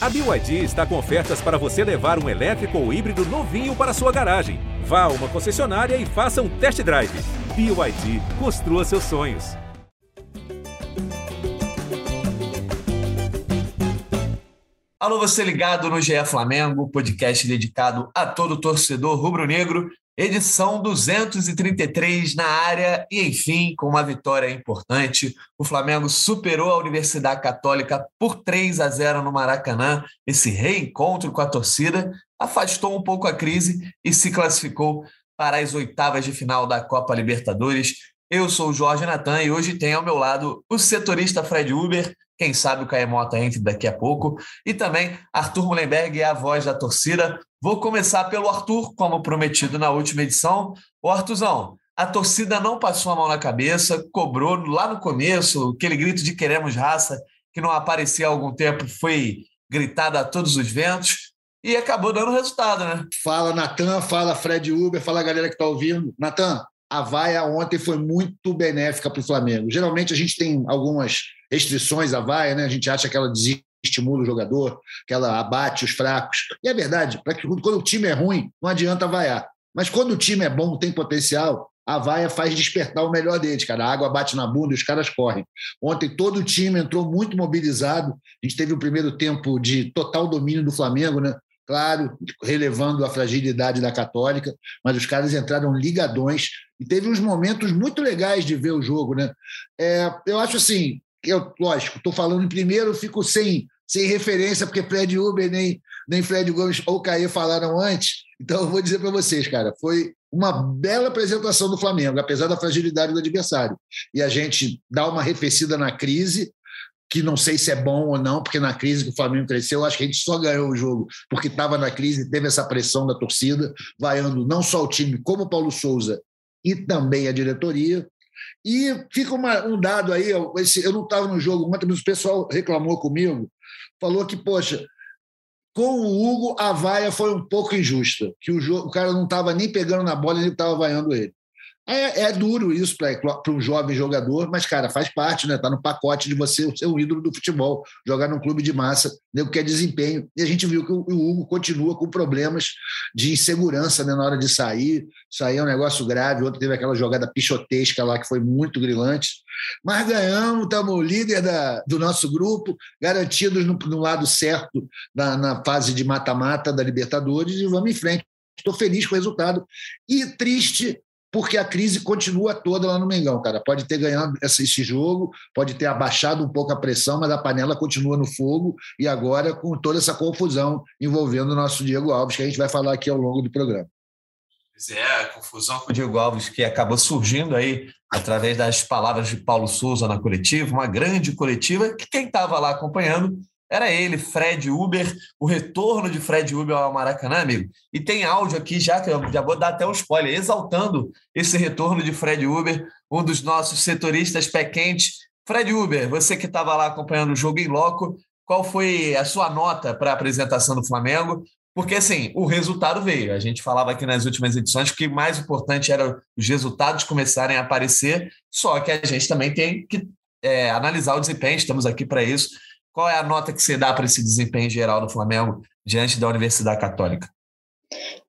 A BYD está com ofertas para você levar um elétrico ou híbrido novinho para sua garagem. Vá a uma concessionária e faça um test drive. BYD, construa seus sonhos. Alô, você ligado no GE Flamengo, podcast dedicado a todo torcedor rubro-negro Edição 233 na área e, enfim, com uma vitória importante, o Flamengo superou a Universidade Católica por 3 a 0 no Maracanã. Esse reencontro com a torcida afastou um pouco a crise e se classificou para as oitavas de final da Copa Libertadores. Eu sou o Jorge Natan e hoje tem ao meu lado o setorista Fred Uber, quem sabe o Caemota entre daqui a pouco, e também Arthur Mullenberg é a voz da torcida. Vou começar pelo Arthur, como prometido na última edição. O Arthurzão, a torcida não passou a mão na cabeça, cobrou lá no começo, aquele grito de queremos raça, que não aparecia há algum tempo, foi gritado a todos os ventos e acabou dando resultado, né? Fala, Natan, fala, Fred Uber, fala a galera que está ouvindo. Natan, a vaia ontem foi muito benéfica para o Flamengo. Geralmente a gente tem algumas restrições à vaia, né? A gente acha que ela desiste estimula o jogador, que ela abate os fracos. E é verdade, para que quando o time é ruim, não adianta vaiar. Mas quando o time é bom, tem potencial, a vaia faz despertar o melhor deles, cara. A água bate na bunda e os caras correm. Ontem todo o time entrou muito mobilizado. A gente teve o primeiro tempo de total domínio do Flamengo, né? Claro, relevando a fragilidade da Católica, mas os caras entraram ligadões e teve uns momentos muito legais de ver o jogo, né? É, eu acho assim, eu, lógico, estou falando primeiro, fico sem, sem referência, porque Fred Uber nem, nem Fred Gomes ou Caê falaram antes. Então, eu vou dizer para vocês, cara, foi uma bela apresentação do Flamengo, apesar da fragilidade do adversário. E a gente dá uma arrefecida na crise, que não sei se é bom ou não, porque na crise que o Flamengo cresceu, eu acho que a gente só ganhou o jogo porque estava na crise, teve essa pressão da torcida, vaiando não só o time, como o Paulo Souza e também a diretoria. E fica uma, um dado aí, esse, eu não estava no jogo ontem, mas o pessoal reclamou comigo, falou que, poxa, com o Hugo, a vaia foi um pouco injusta, que o, jogo, o cara não estava nem pegando na bola, ele estava vaiando ele. É, é duro isso para um jovem jogador, mas, cara, faz parte, né? Tá no pacote de você ser um ídolo do futebol, jogar num clube de massa, nego quer desempenho. E a gente viu que o, Hugo continua com problemas de insegurança né, na hora de sair. Sair é um negócio grave. Ontem teve aquela jogada pichotesca lá que foi muito grilante. Mas ganhamos, estamos líder da, do nosso grupo, garantidos no, no lado certo na, na fase de mata-mata da Libertadores e vamos em frente. Estou feliz com o resultado e triste porque a crise continua toda lá no Mengão, cara. Pode ter ganhado esse jogo, pode ter abaixado um pouco a pressão, mas a panela continua no fogo e agora com toda essa confusão envolvendo o nosso Diego Alves, que a gente vai falar aqui ao longo do programa. Pois é, a confusão com o Diego Alves que acabou surgindo aí através das palavras de Paulo Souza na coletiva, uma grande coletiva, que quem estava lá acompanhando era ele, Fred Uber, o retorno de Fred Uber ao Maracanã, amigo. E tem áudio aqui já, que eu já vou dar até um spoiler, exaltando esse retorno de Fred Uber, um dos nossos setoristas pé quente. Fred Uber, você que estava lá acompanhando o jogo em loco, qual foi a sua nota para a apresentação do Flamengo? Porque, assim, o resultado veio. A gente falava aqui nas últimas edições que o mais importante era os resultados começarem a aparecer, só que a gente também tem que é, analisar o desempenho, estamos aqui para isso. Qual é a nota que você dá para esse desempenho geral do Flamengo diante da Universidade Católica?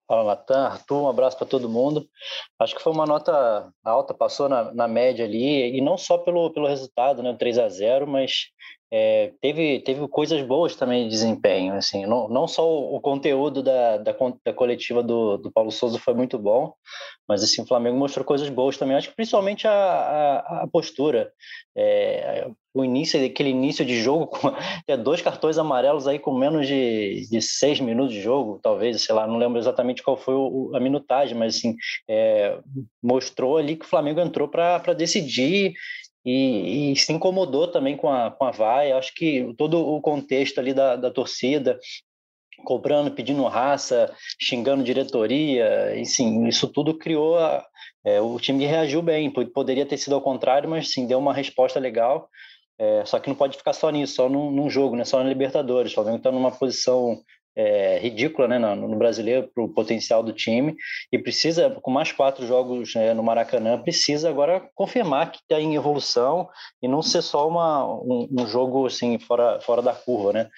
Fala, Natan. Arthur, um abraço para todo mundo. Acho que foi uma nota alta, passou na, na média ali, e não só pelo, pelo resultado, né, 3 a 0 mas é, teve, teve coisas boas também de desempenho, assim, não, não só o, conteúdo da, da, da, coletiva do, do Paulo Souza foi muito bom, mas assim, o Flamengo mostrou coisas boas também, acho que principalmente a, a, a postura, é, o início, aquele início de jogo, com dois cartões amarelos aí com menos de, de seis minutos de jogo, talvez, sei lá, não lembro exatamente qual foi o, a minutagem, mas assim, é, mostrou ali que o Flamengo entrou para decidir e, e, se incomodou também com a, com a vaia. Acho que todo o contexto ali da, da torcida, cobrando, pedindo raça, xingando diretoria, enfim, isso tudo criou. A, é, o time reagiu bem, poderia ter sido ao contrário, mas sim, deu uma resposta legal. É, só que não pode ficar só nisso, só num, num jogo, né? só na Libertadores. O Flamengo está numa posição é, ridícula né, no, no brasileiro para o potencial do time e precisa, com mais quatro jogos né, no Maracanã, precisa agora confirmar que está em evolução e não ser só uma, um, um, jogo assim fora, fora da curva, né?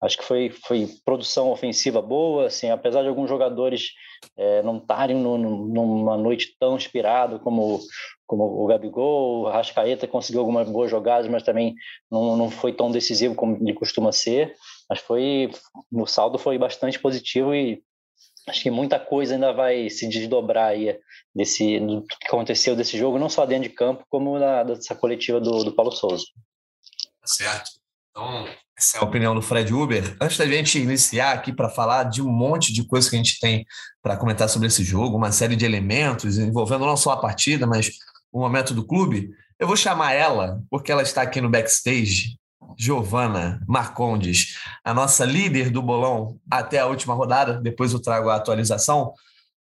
Acho que foi, foi produção ofensiva boa, assim, apesar de alguns jogadores é, não estarem numa noite tão inspirada como, como o Gabigol, o Rascaeta conseguiu algumas boas jogadas, mas também não, não foi tão decisivo como ele costuma ser. Mas foi, o saldo foi bastante positivo e acho que muita coisa ainda vai se desdobrar aí desse, do que aconteceu desse jogo, não só dentro de campo, como na, dessa coletiva do, do Paulo Souza. Tá certo. Então, essa é a opinião do Fred Uber. Antes da gente iniciar aqui para falar de um monte de coisa que a gente tem para comentar sobre esse jogo, uma série de elementos envolvendo não só a partida, mas o momento do clube, eu vou chamar ela, porque ela está aqui no backstage, Giovana Marcondes, a nossa líder do bolão até a última rodada, depois eu trago a atualização.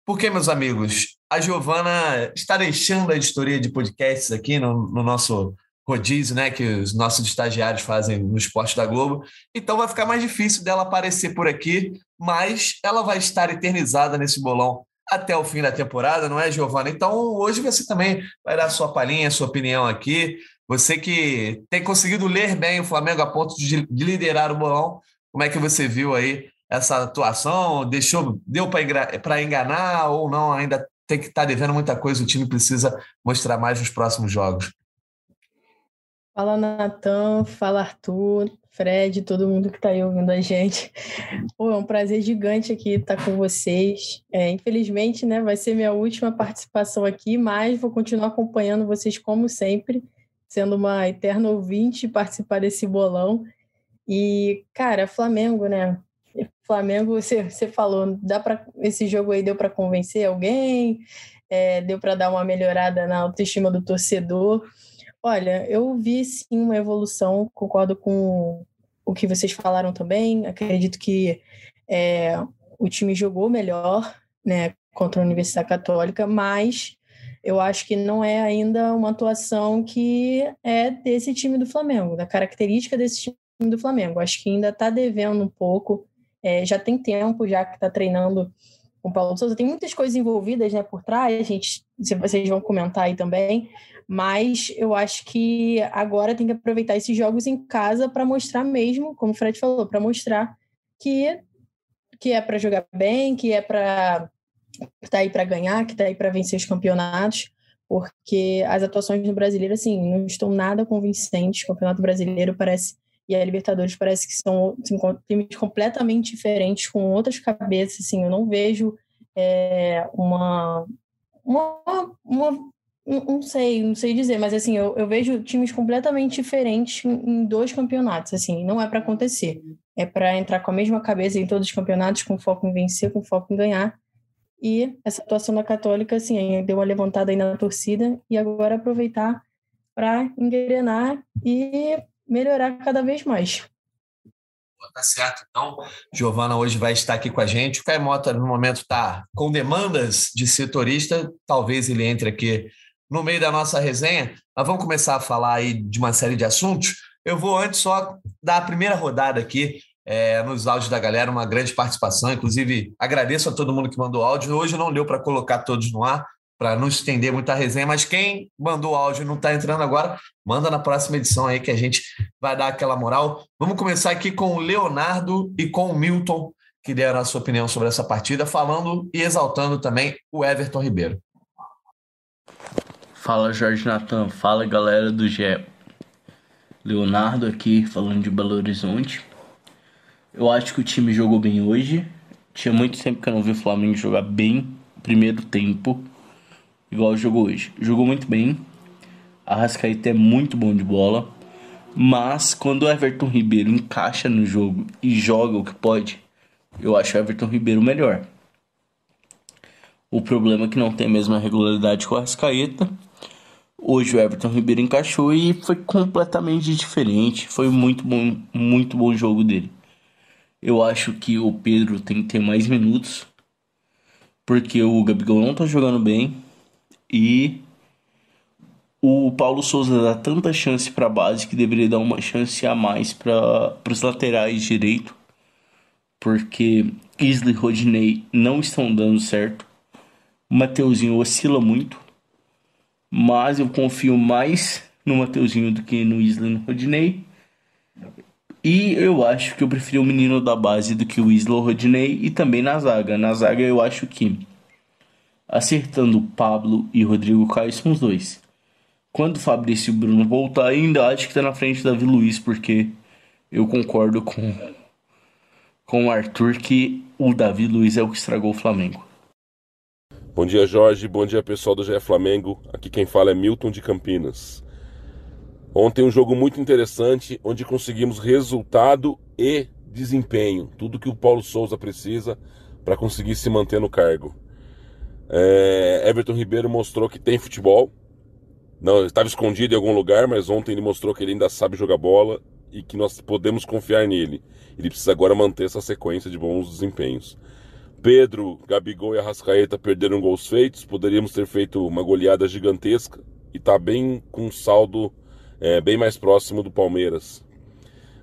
Porque, meus amigos, a Giovana está deixando a editoria de podcasts aqui no, no nosso rodízio, né, que os nossos estagiários fazem no Esporte da Globo. Então vai ficar mais difícil dela aparecer por aqui, mas ela vai estar eternizada nesse bolão até o fim da temporada, não é, Giovana? Então hoje você também vai dar sua palhinha, sua opinião aqui. Você que tem conseguido ler bem o Flamengo a ponto de, de liderar o bolão, como é que você viu aí essa atuação? Deixou, deu para enganar ou não? Ainda tem que estar tá devendo muita coisa, o time precisa mostrar mais nos próximos jogos. Fala Natan, fala Arthur, Fred, todo mundo que está aí ouvindo a gente. Pô, é um prazer gigante aqui estar com vocês. É, infelizmente, né, vai ser minha última participação aqui, mas vou continuar acompanhando vocês como sempre sendo uma eterna ouvinte, participar desse bolão. E, cara, Flamengo, né? Flamengo, você, você falou, dá para esse jogo aí deu para convencer alguém, é, deu para dar uma melhorada na autoestima do torcedor. Olha, eu vi sim uma evolução, concordo com o que vocês falaram também. Acredito que é, o time jogou melhor, né, contra a Universidade Católica, mas eu acho que não é ainda uma atuação que é desse time do Flamengo, da característica desse time do Flamengo. Acho que ainda está devendo um pouco. É, já tem tempo já que está treinando com o Paulo Souza. Tem muitas coisas envolvidas né, por trás, a gente, vocês vão comentar aí também. Mas eu acho que agora tem que aproveitar esses jogos em casa para mostrar mesmo, como o Fred falou, para mostrar que, que é para jogar bem, que é para que está aí para ganhar, que está aí para vencer os campeonatos, porque as atuações no brasileiro, assim, não estão nada convincentes. O Campeonato Brasileiro parece, e a Libertadores parece que são assim, times completamente diferentes, com outras cabeças, assim, eu não vejo é, uma, uma, uma não sei, não sei dizer, mas assim, eu, eu vejo times completamente diferentes em, dois campeonatos, assim, não é para acontecer. É para entrar com a mesma cabeça em todos os campeonatos, com foco em vencer, com foco em ganhar, e essa atuação da Católica, assim, deu uma levantada aí na torcida e agora aproveitar para engrenar e melhorar cada vez mais. Tá certo. Então, Giovana hoje vai estar aqui com a gente. O Caio Mota, no momento, está com demandas de setorista. Talvez ele entre aqui no meio da nossa resenha. Mas vamos começar a falar aí de uma série de assuntos. Eu vou antes só dar a primeira rodada aqui é, nos áudios da galera, uma grande participação. Inclusive, agradeço a todo mundo que mandou áudio. Hoje não deu para colocar todos no ar, para não estender muita resenha, mas quem mandou áudio e não está entrando agora, manda na próxima edição aí que a gente vai dar aquela moral. Vamos começar aqui com o Leonardo e com o Milton, que deram a sua opinião sobre essa partida, falando e exaltando também o Everton Ribeiro. Fala Jorge Natan, fala galera do GE. Leonardo aqui falando de Belo Horizonte. Eu acho que o time jogou bem hoje. Tinha muito tempo que eu não vi o Flamengo jogar bem primeiro tempo, igual jogou hoje. Jogou muito bem. A Rascaeta é muito bom de bola. Mas quando o Everton Ribeiro encaixa no jogo e joga o que pode, eu acho o Everton Ribeiro melhor. O problema é que não tem a mesma regularidade com a Rascaeta. Hoje o Everton Ribeiro encaixou e foi completamente diferente. Foi muito bom, muito bom jogo dele. Eu acho que o Pedro tem que ter mais minutos. Porque o Gabigol não tá jogando bem. E o Paulo Souza dá tanta chance para base que deveria dar uma chance a mais para os laterais direito. Porque Isley e Rodinei não estão dando certo. O Mateuzinho oscila muito. Mas eu confio mais no Mateuzinho do que no Isley e no Rodinei. E eu acho que eu preferi o menino da base do que o Isla Rodinei e também na zaga. Na zaga eu acho que acertando Pablo e Rodrigo Caio são os dois. Quando o Fabrício e Bruno voltar, ainda acho que tá na frente Davi Luiz, porque eu concordo com, com o Arthur que o Davi Luiz é o que estragou o Flamengo. Bom dia, Jorge. Bom dia, pessoal do GE Flamengo. Aqui quem fala é Milton de Campinas. Ontem um jogo muito interessante, onde conseguimos resultado e desempenho. Tudo que o Paulo Souza precisa para conseguir se manter no cargo. É, Everton Ribeiro mostrou que tem futebol. Não, estava escondido em algum lugar, mas ontem ele mostrou que ele ainda sabe jogar bola e que nós podemos confiar nele. Ele precisa agora manter essa sequência de bons desempenhos. Pedro, Gabigol e Arrascaeta perderam gols feitos. Poderíamos ter feito uma goleada gigantesca e está bem com um saldo é, bem mais próximo do Palmeiras.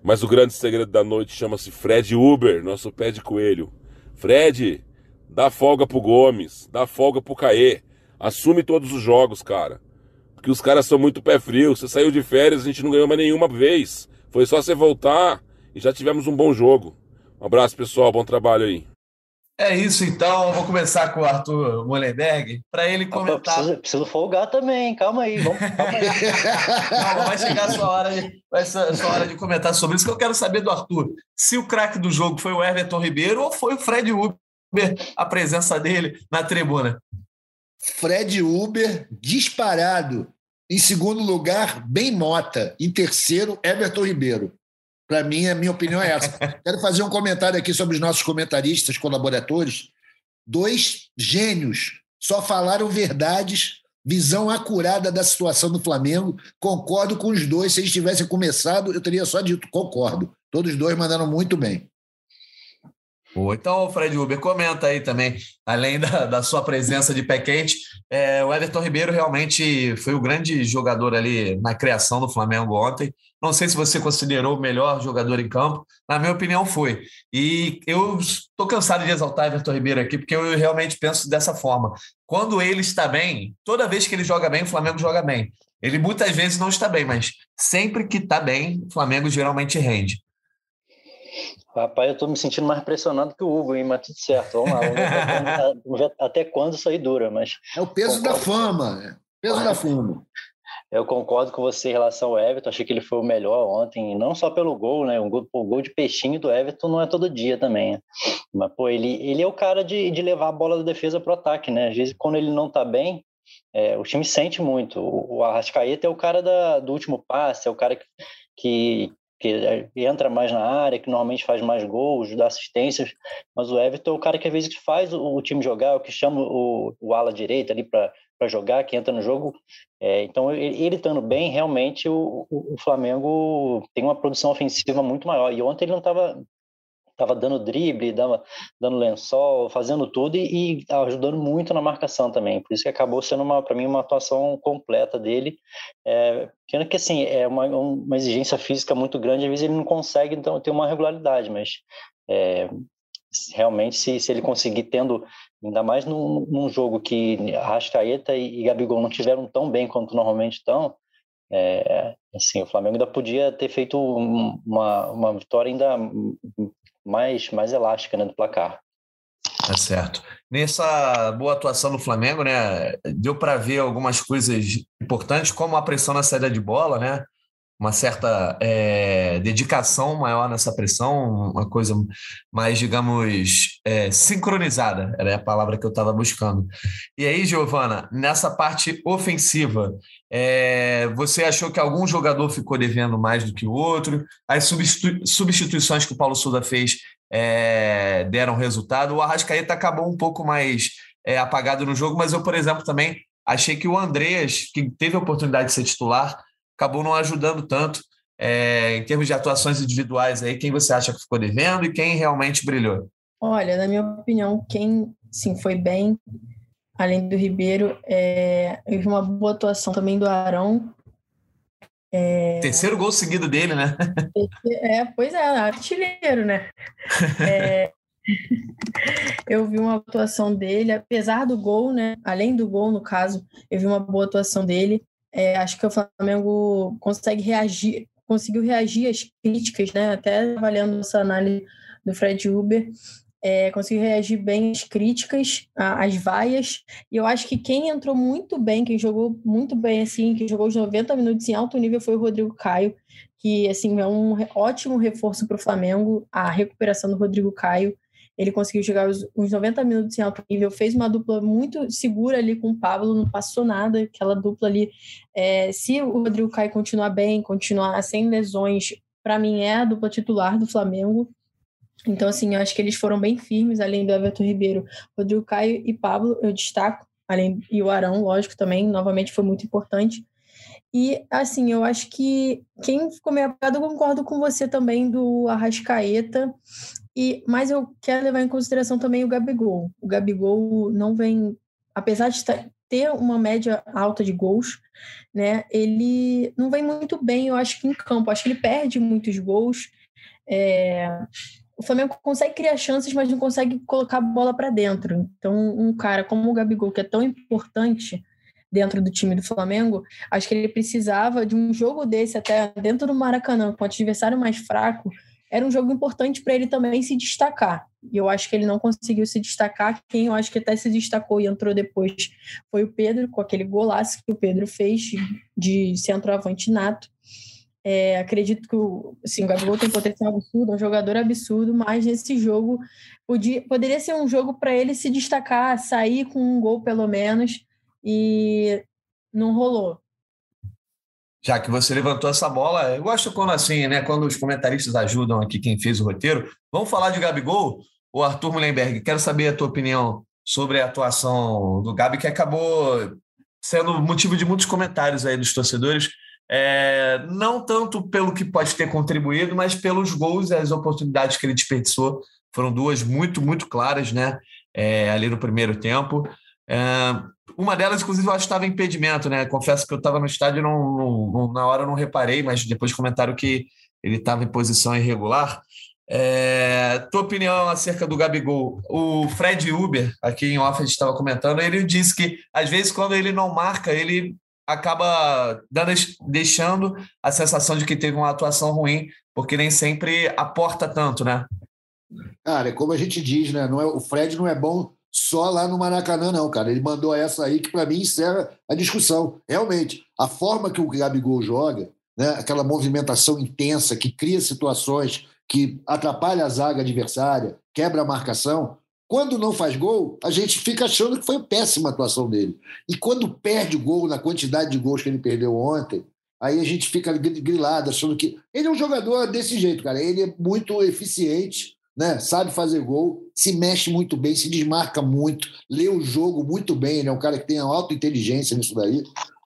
Mas o grande segredo da noite chama-se Fred Uber, nosso pé de coelho. Fred, dá folga pro Gomes, dá folga pro Caê. Assume todos os jogos, cara. Porque os caras são muito pé frio. Você saiu de férias, a gente não ganhou mais nenhuma vez. Foi só você voltar e já tivemos um bom jogo. Um abraço, pessoal. Bom trabalho aí. É isso então, vou começar com o Arthur Molenberg para ele comentar. Preciso, preciso, folgar também, calma aí, vamos. Calma aí. vai chegar a sua hora, de, vai ser sua hora de comentar sobre isso, que eu quero saber do Arthur. Se o craque do jogo foi o Everton Ribeiro ou foi o Fred Uber, a presença dele na tribuna? Fred Uber, disparado. Em segundo lugar, bem Mota. Em terceiro, Everton Ribeiro. Para mim, a minha opinião é essa. Quero fazer um comentário aqui sobre os nossos comentaristas, colaboradores. Dois gênios, só falaram verdades, visão acurada da situação do Flamengo. Concordo com os dois. Se eles tivessem começado, eu teria só dito concordo. Todos dois mandaram muito bem. Então, Fred Uber, comenta aí também, além da, da sua presença de pé quente, é, o Everton Ribeiro realmente foi o grande jogador ali na criação do Flamengo ontem. Não sei se você considerou o melhor jogador em campo, na minha opinião foi. E eu estou cansado de exaltar Everton Ribeiro aqui, porque eu realmente penso dessa forma. Quando ele está bem, toda vez que ele joga bem, o Flamengo joga bem. Ele muitas vezes não está bem, mas sempre que está bem, o Flamengo geralmente rende. Rapaz, eu estou me sentindo mais pressionado que o Hugo, hein? Mas tudo certo, vamos lá. Vamos ver, ver até quando isso aí dura, mas... É o peso concordo. da fama, né? Peso da fama. Eu concordo com você em relação ao Everton, achei que ele foi o melhor ontem, não só pelo gol, né? O gol, o gol de peixinho do Everton não é todo dia também, né? Mas, pô, ele, ele é o cara de, de levar a bola da defesa para o ataque, né? Às vezes, quando ele não tá bem, é, o time sente muito. O, o Arrascaeta é o cara da, do último passe, é o cara que, que, que entra mais na área, que normalmente faz mais gols, dá assistências, mas o Everton é o cara que às vezes faz o, time jogar, é o que chama o, o ala direita ali para jogar, que entra no jogo. É, então, ele, ele estando bem, realmente o, o, o, Flamengo tem uma produção ofensiva muito maior. E ontem ele não estava tava dando drible, dava, dando lençol, fazendo tudo e, e, ajudando muito na marcação também. Por isso que acabou sendo para mim uma atuação completa dele. É, que assim é uma, uma exigência física muito grande, às vezes ele não consegue então ter uma regularidade, mas é, realmente se, se ele conseguir tendo ainda mais num, num jogo que Arrascaeta e, e Gabigol não tiveram tão bem quanto normalmente estão, é, assim, o Flamengo ainda podia ter feito uma, uma vitória ainda mais, mais elástica né, do placar. Tá certo. Nessa boa atuação do Flamengo, né, deu para ver algumas coisas importantes, como a pressão na saída de bola, né? Uma certa é, dedicação maior nessa pressão, uma coisa mais, digamos, é, sincronizada, era a palavra que eu estava buscando. E aí, Giovana, nessa parte ofensiva, é, você achou que algum jogador ficou devendo mais do que o outro? As substitu substituições que o Paulo Souza fez deram resultado. O Arrascaeta acabou um pouco mais apagado no jogo, mas eu, por exemplo, também achei que o Andreas, que teve a oportunidade de ser titular, acabou não ajudando tanto. É, em termos de atuações individuais aí, quem você acha que ficou devendo e quem realmente brilhou? Olha, na minha opinião, quem sim foi bem além do Ribeiro, é, eu vi uma boa atuação também do Arão. É... Terceiro gol seguido dele, né? É, pois é, artilheiro, né? É... eu vi uma atuação dele, apesar do gol, né? Além do gol, no caso, eu vi uma boa atuação dele. É, acho que o Flamengo consegue reagir, conseguiu reagir às críticas, né? Até avaliando essa análise do Fred Uber, é, conseguiu reagir bem às críticas, às vaias, e eu acho que quem entrou muito bem, quem jogou muito bem, assim, que jogou os 90 minutos em alto nível foi o Rodrigo Caio, que, assim, é um ótimo reforço para o Flamengo, a recuperação do Rodrigo Caio, ele conseguiu jogar os, os 90 minutos em alto nível, fez uma dupla muito segura ali com o Pablo, não passou nada, aquela dupla ali, é, se o Rodrigo Caio continuar bem, continuar sem lesões, para mim é a dupla titular do Flamengo, então, assim, eu acho que eles foram bem firmes, além do Everton Ribeiro, Rodrigo Caio e Pablo, eu destaco, além e o Arão, lógico, também, novamente foi muito importante. E, assim, eu acho que quem ficou meio apagado, eu concordo com você também do Arrascaeta, e, mas eu quero levar em consideração também o Gabigol. O Gabigol não vem, apesar de ter uma média alta de gols, né, ele não vem muito bem, eu acho que em campo, acho que ele perde muitos gols, é, o Flamengo consegue criar chances, mas não consegue colocar a bola para dentro. Então, um cara como o Gabigol, que é tão importante dentro do time do Flamengo, acho que ele precisava de um jogo desse até dentro do Maracanã, com o adversário mais fraco, era um jogo importante para ele também se destacar. E eu acho que ele não conseguiu se destacar. Quem eu acho que até se destacou e entrou depois foi o Pedro, com aquele golaço que o Pedro fez de centroavante nato. É, acredito que o, assim, o Gabigol tem potencial absurdo, é um jogador absurdo, mas nesse jogo podia, poderia ser um jogo para ele se destacar, sair com um gol pelo menos, e não rolou. Já que você levantou essa bola, eu gosto quando assim, né? Quando os comentaristas ajudam aqui quem fez o roteiro. Vamos falar de Gabigol? O Arthur Mullenberg, quero saber a tua opinião sobre a atuação do Gabi, que acabou sendo motivo de muitos comentários aí dos torcedores é, não tanto pelo que pode ter contribuído, mas pelos gols e as oportunidades que ele desperdiçou. Foram duas muito, muito claras, né? É, ali no primeiro tempo. É, uma delas, inclusive, eu acho que estava em impedimento, né? Confesso que eu estava no estádio e não, não, na hora não reparei, mas depois comentaram que ele estava em posição irregular. É, tua opinião acerca do Gabigol? O Fred Uber, aqui em off, estava comentando, ele disse que às vezes quando ele não marca, ele acaba dando, deixando a sensação de que teve uma atuação ruim, porque nem sempre aporta tanto, né? Cara, é como a gente diz, né? Não é, o Fred não é bom só lá no Maracanã, não, cara. Ele mandou essa aí que, para mim, encerra a discussão. Realmente, a forma que o Gabigol joga, né? aquela movimentação intensa que cria situações que atrapalha a zaga adversária, quebra a marcação, quando não faz gol, a gente fica achando que foi péssima a atuação dele. E quando perde o gol, na quantidade de gols que ele perdeu ontem, aí a gente fica grilado, achando que. Ele é um jogador desse jeito, cara. Ele é muito eficiente, né? sabe fazer gol, se mexe muito bem, se desmarca muito, lê o jogo muito bem. Ele é um cara que tem alta inteligência nisso daí.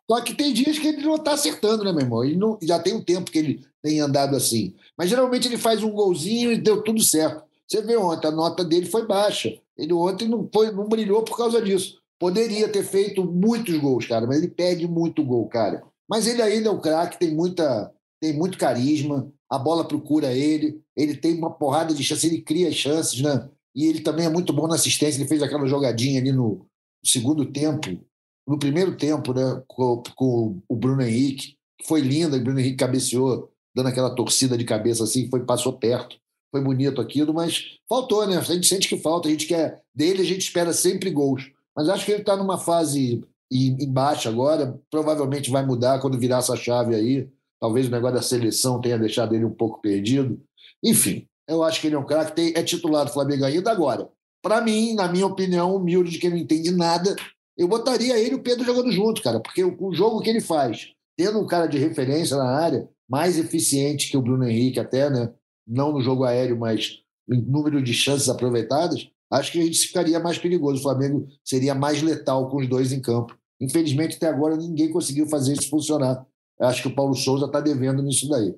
Só que tem dias que ele não está acertando, né, meu irmão? Ele não, já tem um tempo que ele tem andado assim. Mas geralmente ele faz um golzinho e deu tudo certo. Você vê ontem, a nota dele foi baixa. Ele ontem não, foi, não brilhou por causa disso. Poderia ter feito muitos gols, cara, mas ele perde muito gol, cara. Mas ele ainda é um craque, tem, muita, tem muito carisma, a bola procura ele, ele tem uma porrada de chances, ele cria chances, né? E ele também é muito bom na assistência, ele fez aquela jogadinha ali no segundo tempo, no primeiro tempo, né, com, com o Bruno Henrique, que foi linda, o Bruno Henrique cabeceou, dando aquela torcida de cabeça assim, foi passou perto foi bonito aquilo, mas faltou, né? A gente sente que falta, a gente quer dele, a gente espera sempre gols. Mas acho que ele está numa fase embaixo agora, provavelmente vai mudar quando virar essa chave aí. Talvez o negócio da seleção tenha deixado ele um pouco perdido. Enfim, eu acho que ele é um cara que tem, é titular do Flamengo ainda agora. Para mim, na minha opinião, humilde de quem não entende nada, eu botaria ele e o Pedro jogando junto, cara, porque o, o jogo que ele faz, tendo um cara de referência na área, mais eficiente que o Bruno Henrique até, né? não no jogo aéreo, mas em número de chances aproveitadas, acho que a gente ficaria mais perigoso. O Flamengo seria mais letal com os dois em campo. Infelizmente, até agora, ninguém conseguiu fazer isso funcionar. Acho que o Paulo Souza está devendo nisso daí.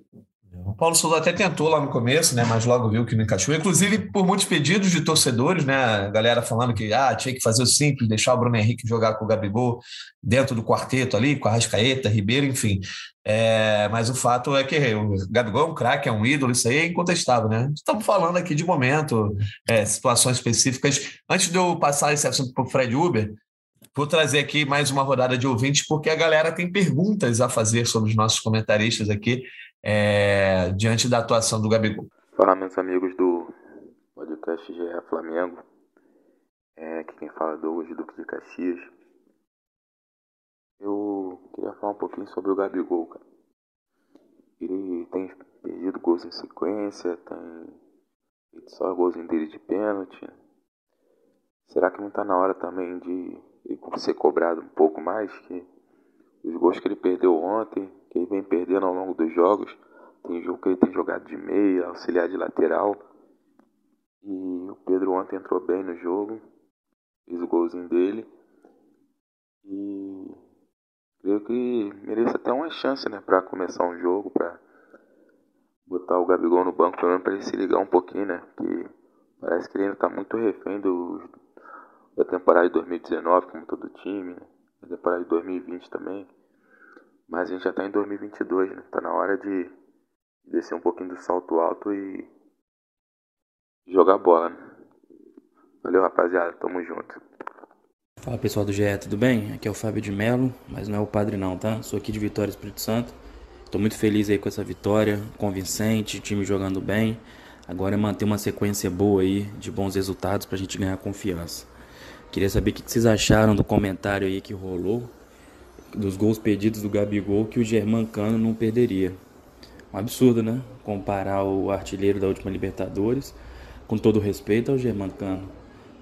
O Paulo Souza até tentou lá no começo, né? Mas logo viu que não encaixou. Inclusive, por muitos pedidos de torcedores, né? A galera falando que ah, tinha que fazer o simples, deixar o Bruno Henrique jogar com o Gabigol dentro do quarteto ali, com a Rascaeta, Ribeiro, enfim. É, mas o fato é que o Gabigol é um craque, é um ídolo, isso aí é incontestável, né? Estamos falando aqui de momento, é, situações específicas. Antes de eu passar esse assunto para o Fred Uber, vou trazer aqui mais uma rodada de ouvintes, porque a galera tem perguntas a fazer sobre os nossos comentaristas aqui. é, diante da atuação do Gabigol. Fala, meus amigos do podcast GE Flamengo. É, aqui quem fala é Douglas Duque de Caxias. Eu queria falar um pouquinho sobre o Gabigol, cara. Ele tem perdido gols em sequência, tem feito só golzinho dele de pênalti. Será que não está na hora também de ser cobrado um pouco mais? Que os gols que ele perdeu ontem, que ele vem perdendo ao longo dos jogos, tem jogo que ele tem jogado de meia, auxiliar de lateral. E o Pedro ontem entrou bem no jogo, fez o golzinho dele. E creio que merece até uma chance, né, para começar um jogo, para botar o Gabigol no banco pelo menos para ele se ligar um pouquinho, né? Que parece que ele ainda tá muito refém do, da temporada de 2019, como todo time, né? da temporada de 2020 também. Mas a gente já tá em 2022, né? Tá na hora de descer um pouquinho do salto alto e jogar bola. Né? Valeu, rapaziada. Tamo junto. Fala pessoal do GE, tudo bem? Aqui é o Fábio de Melo, mas não é o padre não, tá? Sou aqui de Vitória Espírito Santo. Tô muito feliz aí com essa vitória, convincente, time jogando bem. Agora é manter uma sequência boa aí de bons resultados pra gente ganhar confiança. Queria saber o que vocês acharam do comentário aí que rolou dos gols perdidos do Gabigol que o Germancano não perderia. Um absurdo, né? Comparar o artilheiro da última Libertadores, com todo respeito ao Germancano.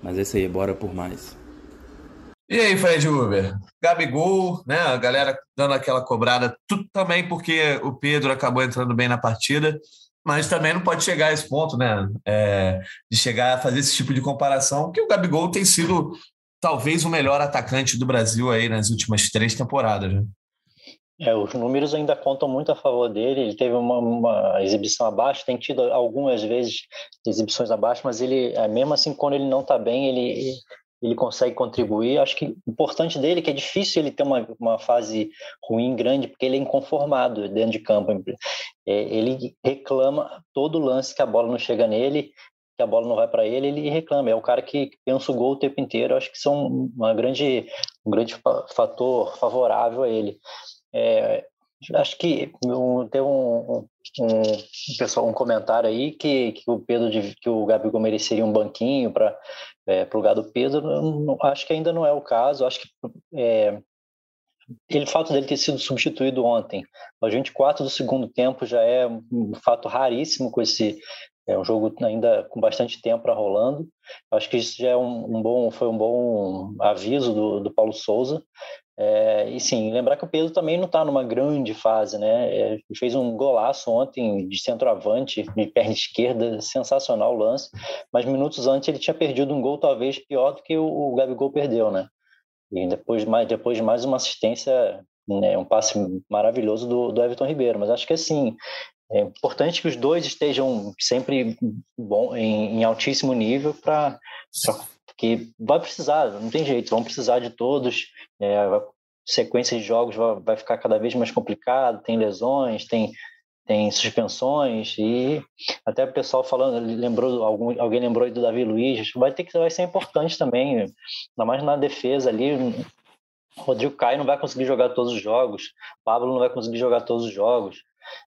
Mas esse aí, bora por mais. E aí, Fred Uber? Gabigol, né? A galera dando aquela cobrada, tudo também porque o Pedro acabou entrando bem na partida, mas também não pode chegar a esse ponto, né? É, de chegar a fazer esse tipo de comparação, porque o Gabigol tem sido talvez o melhor atacante do Brasil aí nas últimas três temporadas, né? É, os números ainda contam muito a favor dele. Ele teve uma, uma, exibição abaixo, tem tido algumas vezes exibições abaixo, mas ele, é, mesmo assim, quando ele não está bem, ele, ele consegue contribuir. Acho que o importante dele é que é difícil ele ter uma, uma fase ruim, grande, porque ele é inconformado dentro de campo. É, ele reclama todo lance que a bola não chega nele, que a bola não vai para ele, ele reclama. É o cara que pensa o gol o tempo inteiro. Acho que são uma grande, um grande fator favorável a ele. É, acho que um, um, um, pessoal um comentário aí que, que o Pedro que o Gabigol mereceria um banquinho para é, o lugar do Pedro. Não, acho que ainda não é o caso. Acho que é, ele, o fato dele ter sido substituído ontem, aos 24 do segundo tempo, já é um fato raríssimo com esse é um jogo ainda com bastante tempo para rolando. Acho que isso já é um, um, bom, foi um bom aviso do, do Paulo Souza. É, e sim, lembrar que o Pedro também não está numa grande fase, né? É, fez um golaço ontem de centroavante, de perna esquerda, sensacional o lance, mas minutos antes ele tinha perdido um gol talvez pior do que o, o Gabigol perdeu, né? E depois, mais, depois de mais uma assistência, né, um passe maravilhoso do, do Everton Ribeiro. Mas acho que assim, é importante que os dois estejam sempre bom, em, em altíssimo nível para que vai precisar, não tem jeito, vão precisar de todos. É, sequência de jogos vai, vai ficar cada vez mais complicado, tem lesões, tem tem suspensões e até o pessoal falando, lembrou algum, alguém lembrou do Davi Luiz, vai ter que vai ser importante também, ainda mais na defesa ali. Rodrigo Caio não vai conseguir jogar todos os jogos, Pablo não vai conseguir jogar todos os jogos.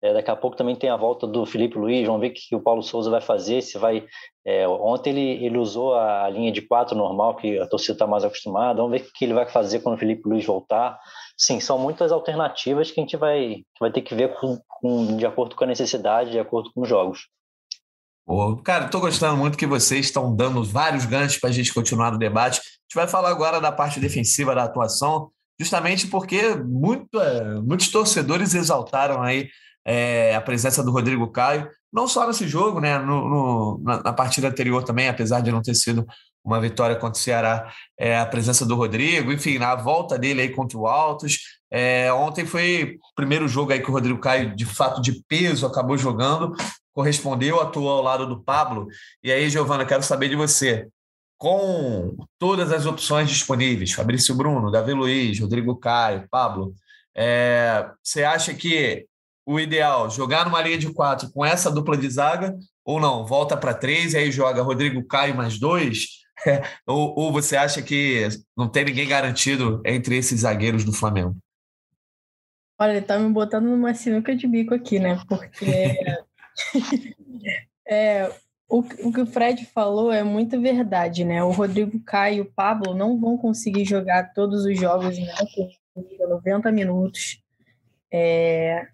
É, daqui a pouco também tem a volta do Felipe Luiz, vamos ver o que o Paulo Souza vai fazer, se vai... É, ontem ele, ele usou a linha de quatro normal, que a torcida está mais acostumada, vamos ver o que ele vai fazer quando o Felipe Luiz voltar. Sim, são muitas alternativas que a gente vai, vai ter que ver com, com, de acordo com a necessidade, de acordo com os jogos. cara, estou gostando muito que vocês estão dando vários ganchos para a gente continuar no debate. A gente vai falar agora da parte defensiva da atuação, justamente porque muito, é, muitos torcedores exaltaram aí é, a presença do Rodrigo Caio, não só nesse jogo, né, no, no na, na, partida anterior também, apesar de não ter sido uma vitória contra o Ceará, é, a presença do Rodrigo, enfim, na volta dele aí contra o Altos. É, ontem foi o primeiro jogo aí que o Rodrigo Caio, de fato, de peso, acabou jogando, correspondeu, atuou ao lado do Pablo. E aí, Giovana, quero saber de você com todas as opções disponíveis, Fabrício Bruno, Davi Luiz, Rodrigo Caio, Pablo, é, você acha que o ideal jogar numa linha de quatro com essa dupla de zaga ou não? Volta para três e aí joga Rodrigo Caio mais dois? É, ou, ou você acha que não tem ninguém garantido entre esses zagueiros do Flamengo? Olha, ele tá me botando numa sinuca de bico aqui, né? Porque é, o, o que o Fred falou é muito verdade, né? O Rodrigo Caio e o Pablo não vão conseguir jogar todos os jogos em 90 minutos. É,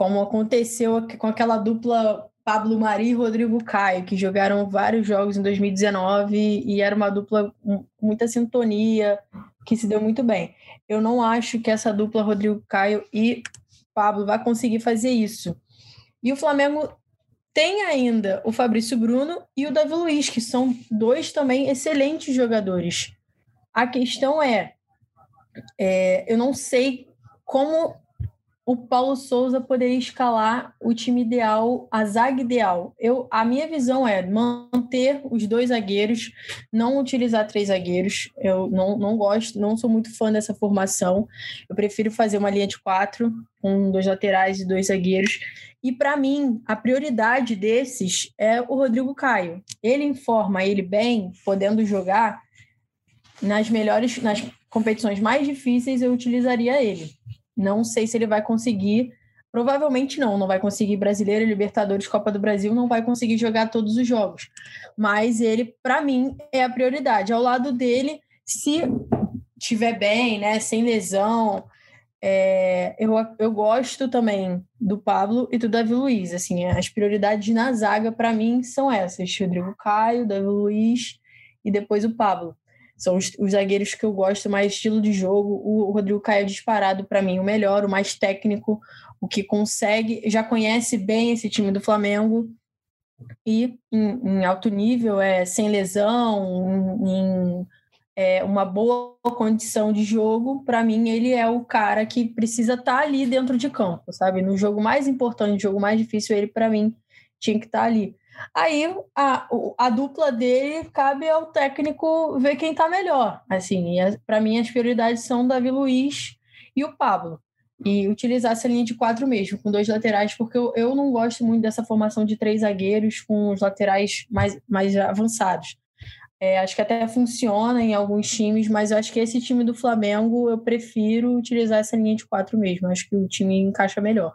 como aconteceu com aquela dupla Pablo Mari e Rodrigo Caio, que jogaram vários jogos em 2019 e era uma dupla com muita sintonia, que se deu muito bem. Eu não acho que essa dupla Rodrigo Caio e Pablo vai conseguir fazer isso. E o Flamengo tem ainda o Fabrício Bruno e o Davi Luiz, que são dois também excelentes jogadores. A questão é, é eu não sei como o Paulo Souza poderia escalar o time ideal, a zaga ideal. Eu, a minha visão é manter os dois zagueiros, não utilizar três zagueiros. Eu não, não gosto, não sou muito fã dessa formação. Eu prefiro fazer uma linha de quatro, com dois laterais e dois zagueiros. E para mim, a prioridade desses é o Rodrigo Caio. Ele informa ele bem, podendo jogar nas melhores, nas competições mais difíceis, eu utilizaria ele. Não sei se ele vai conseguir. Provavelmente não, não vai conseguir Brasileiro, Libertadores, Copa do Brasil, não vai conseguir jogar todos os jogos. Mas ele, para mim, é a prioridade. Ao lado dele, se tiver bem, né, sem lesão, é, eu, eu gosto também do Pablo e do Davi Luiz. Assim, as prioridades na zaga, para mim, são essas: Rodrigo Caio, Davi Luiz e depois o Pablo. São os, os, zagueiros que eu gosto mais estilo de jogo. O, Rodrigo Caio é disparado para mim o melhor, o mais técnico, o que consegue, já conhece bem esse time do Flamengo e em, em alto nível, é sem lesão, em, em é, uma boa condição de jogo. Para mim, ele é o cara que precisa estar tá ali dentro de campo, sabe? No jogo mais importante, no jogo mais difícil, ele para mim tinha que estar tá ali. Aí a, a dupla dele cabe ao técnico ver quem está melhor. Assim, para mim as prioridades são o Davi Luiz e o Pablo. E utilizar essa linha de quatro mesmo, com dois laterais, porque eu, eu não gosto muito dessa formação de três zagueiros com os laterais mais, mais avançados. É, acho que até funciona em alguns times, mas eu acho que esse time do Flamengo eu prefiro utilizar essa linha de quatro mesmo. Acho que o time encaixa melhor.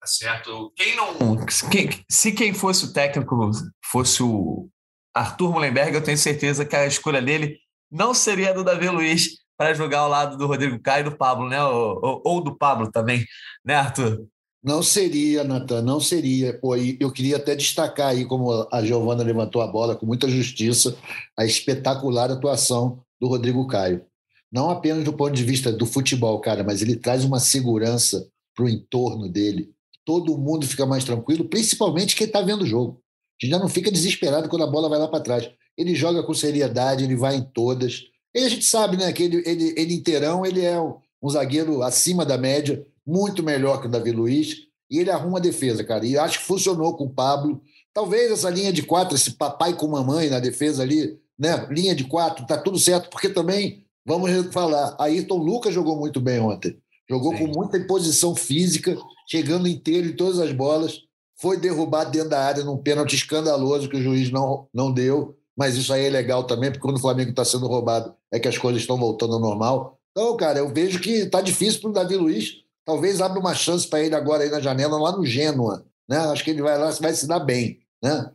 Tá certo. Quem não. Quem, se quem fosse o técnico fosse o Arthur Mullenberg, eu tenho certeza que a escolha dele não seria do Davi Luiz para jogar ao lado do Rodrigo Caio e do Pablo, né? Ou, ou, ou do Pablo também, né, Arthur? Não seria, Natan, não seria. Pô, eu queria até destacar aí, como a Giovana levantou a bola com muita justiça, a espetacular atuação do Rodrigo Caio. Não apenas do ponto de vista do futebol, cara, mas ele traz uma segurança para o entorno dele todo mundo fica mais tranquilo, principalmente quem está vendo o jogo. A gente já não fica desesperado quando a bola vai lá para trás. Ele joga com seriedade, ele vai em todas. E a gente sabe né, que ele, ele, ele inteirão ele é um, um zagueiro acima da média, muito melhor que o Davi Luiz, e ele arruma a defesa, cara. E acho que funcionou com o Pablo. Talvez essa linha de quatro, esse papai com mamãe na defesa ali, né? Linha de quatro, tá tudo certo, porque também, vamos falar, Ayrton Lucas jogou muito bem ontem. Jogou Sim. com muita imposição física chegando inteiro em todas as bolas, foi derrubado dentro da área num pênalti escandaloso que o juiz não, não deu, mas isso aí é legal também, porque quando o Flamengo está sendo roubado é que as coisas estão voltando ao normal. Então, cara, eu vejo que está difícil para o Davi Luiz, talvez abra uma chance para ele agora aí na janela, lá no Gênua, né? Acho que ele vai lá, vai se dar bem, né?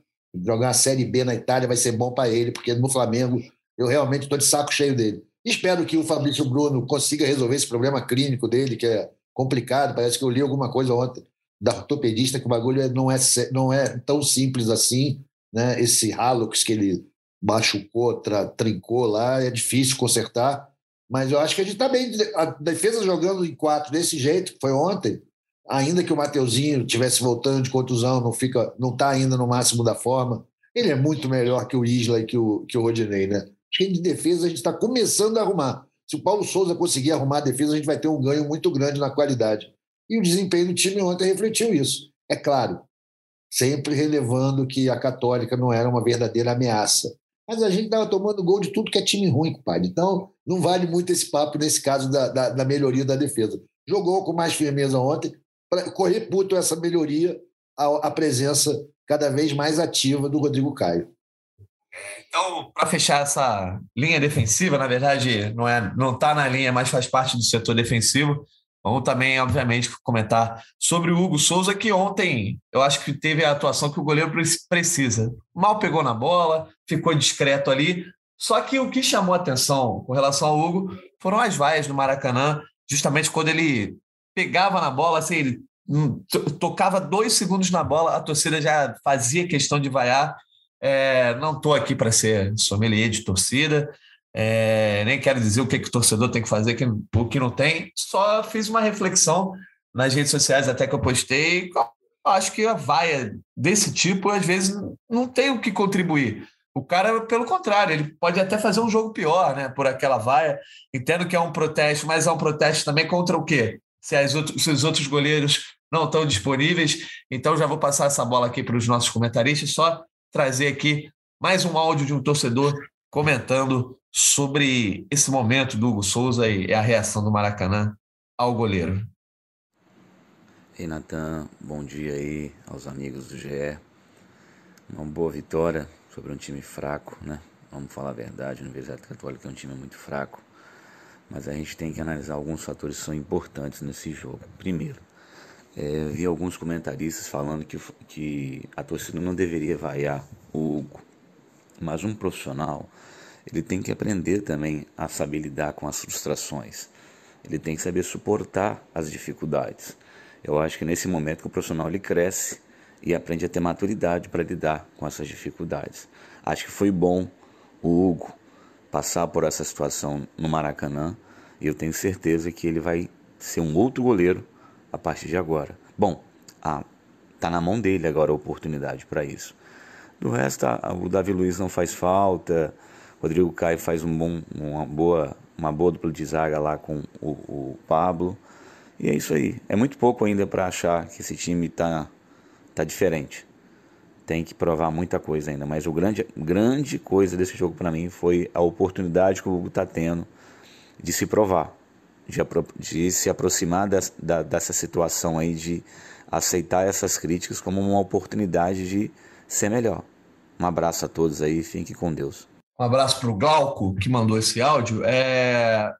Jogar a Série B na Itália vai ser bom para ele, porque no Flamengo eu realmente estou de saco cheio dele. Espero que o Fabrício Bruno consiga resolver esse problema clínico dele, que é complicado. Parece que eu li alguma coisa ontem da ortopedista que o bagulho é, não é, não é tão simples assim. Né? Esse hálux que ele machucou, tra, trincou lá, é difícil consertar. Mas eu acho que a gente está bem. A defesa jogando em quatro desse jeito, que foi ontem, ainda que o Mateuzinho tivesse voltando de contusão, não fica, não está ainda no máximo da forma. Ele é muito melhor que o Isla e que o, que o Rodinei, né? Que de defesa a gente está começando a arrumar. Se o Paulo Souza conseguir arrumar a defesa, a gente vai ter um ganho muito grande na qualidade. E o desempenho do time ontem refletiu isso. É claro, sempre relevando que a Católica não era uma verdadeira ameaça. Mas a gente estava tomando gol de tudo que é time ruim, compadre. Então, não vale muito esse papo nesse caso da, da, da melhoria da defesa. Jogou com mais firmeza ontem, para correr puto essa melhoria, a, a presença cada vez mais ativa do Rodrigo Caio. Então, para fechar essa linha defensiva, na verdade, não é, não está na linha, mas faz parte do setor defensivo. Vamos também, obviamente, comentar sobre o Hugo Souza, que ontem eu acho que teve a atuação que o goleiro precisa. Mal pegou na bola, ficou discreto ali. Só que o que chamou atenção com relação ao Hugo foram as vaias do Maracanã, justamente quando ele pegava na bola, assim, ele hum, tocava dois segundos na bola, a torcida já fazia questão de vaiar. É, não estou aqui para ser sommelier de torcida, é, nem quero dizer o que, que o torcedor tem que fazer, que, o que não tem. Só fiz uma reflexão nas redes sociais, até que eu postei. Acho que a vaia desse tipo, às vezes, não tem o que contribuir. O cara, pelo contrário, ele pode até fazer um jogo pior, né? Por aquela vaia. Entendo que é um protesto, mas é um protesto também contra o quê? Se, as outros, se os outros goleiros não estão disponíveis. Então, já vou passar essa bola aqui para os nossos comentaristas, só trazer aqui mais um áudio de um torcedor comentando sobre esse momento do Hugo Souza e a reação do Maracanã ao goleiro. Ei, Natan, bom dia aí aos amigos do GE. Uma boa vitória sobre um time fraco, né? Vamos falar a verdade, a Universidade Católica é um time muito fraco. Mas a gente tem que analisar alguns fatores que são importantes nesse jogo. Primeiro, é, vi alguns comentaristas falando que, que a torcida não deveria vaiar o Hugo. Mas um profissional ele tem que aprender também a saber lidar com as frustrações. Ele tem que saber suportar as dificuldades. Eu acho que nesse momento que o profissional ele cresce e aprende a ter maturidade para lidar com essas dificuldades. Acho que foi bom o Hugo passar por essa situação no Maracanã e eu tenho certeza que ele vai ser um outro goleiro a partir de agora. Bom, ah, tá na mão dele agora a oportunidade para isso. Do resto, o Davi Luiz não faz falta. Rodrigo Caio faz um bom, uma, boa, uma boa dupla de zaga lá com o, o Pablo. E é isso aí. É muito pouco ainda para achar que esse time está tá diferente. Tem que provar muita coisa ainda. Mas o grande, grande coisa desse jogo para mim foi a oportunidade que o Hugo está tendo de se provar, de, de se aproximar das, da, dessa situação aí, de aceitar essas críticas como uma oportunidade de ser melhor. Um abraço a todos aí, fiquem com Deus. Um abraço para o Glauco, que mandou esse áudio. É...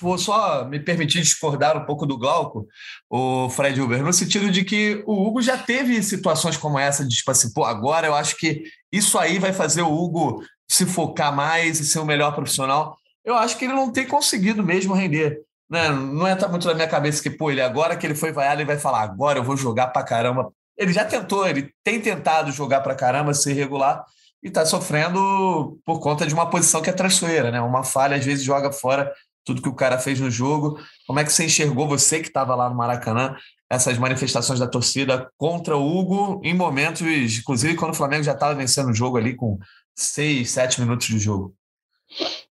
Vou só me permitir discordar um pouco do Glauco, o Fred Uber, no sentido de que o Hugo já teve situações como essa, de tipo assim, pô, agora eu acho que isso aí vai fazer o Hugo se focar mais e ser o melhor profissional. Eu acho que ele não tem conseguido mesmo render. Né? Não entra muito na minha cabeça que, pô, ele agora que ele foi vaiado, ele vai falar, agora eu vou jogar pra caramba. Ele já tentou, ele tem tentado jogar pra caramba, ser regular, e está sofrendo por conta de uma posição que é traiçoeira, né? Uma falha, às vezes, joga fora tudo que o cara fez no jogo. Como é que você enxergou, você que estava lá no Maracanã, essas manifestações da torcida contra o Hugo em momentos, inclusive quando o Flamengo já estava vencendo o jogo ali com seis, sete minutos de jogo?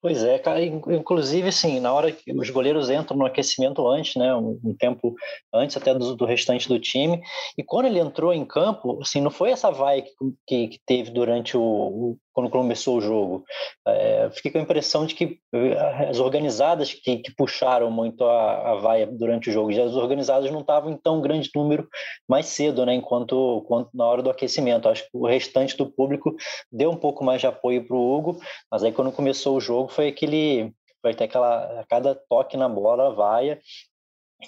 Pois é, cara. Inclusive, assim, na hora que os goleiros entram no aquecimento antes, né, um tempo antes até do, do restante do time, e quando ele entrou em campo, assim, não foi essa vai que, que, que teve durante o, o, quando começou o jogo. É, fiquei com a impressão de que eh, as organizadas que, que puxaram muito a, a vaia durante o jogo, já as organizadas não estavam em tão grande número mais cedo, né, enquanto, enquanto na hora do aquecimento. Acho que o restante do público deu um pouco mais de apoio para o Hugo, mas aí quando começou o jogo foi aquele foi até aquela a cada toque na bola, vaia,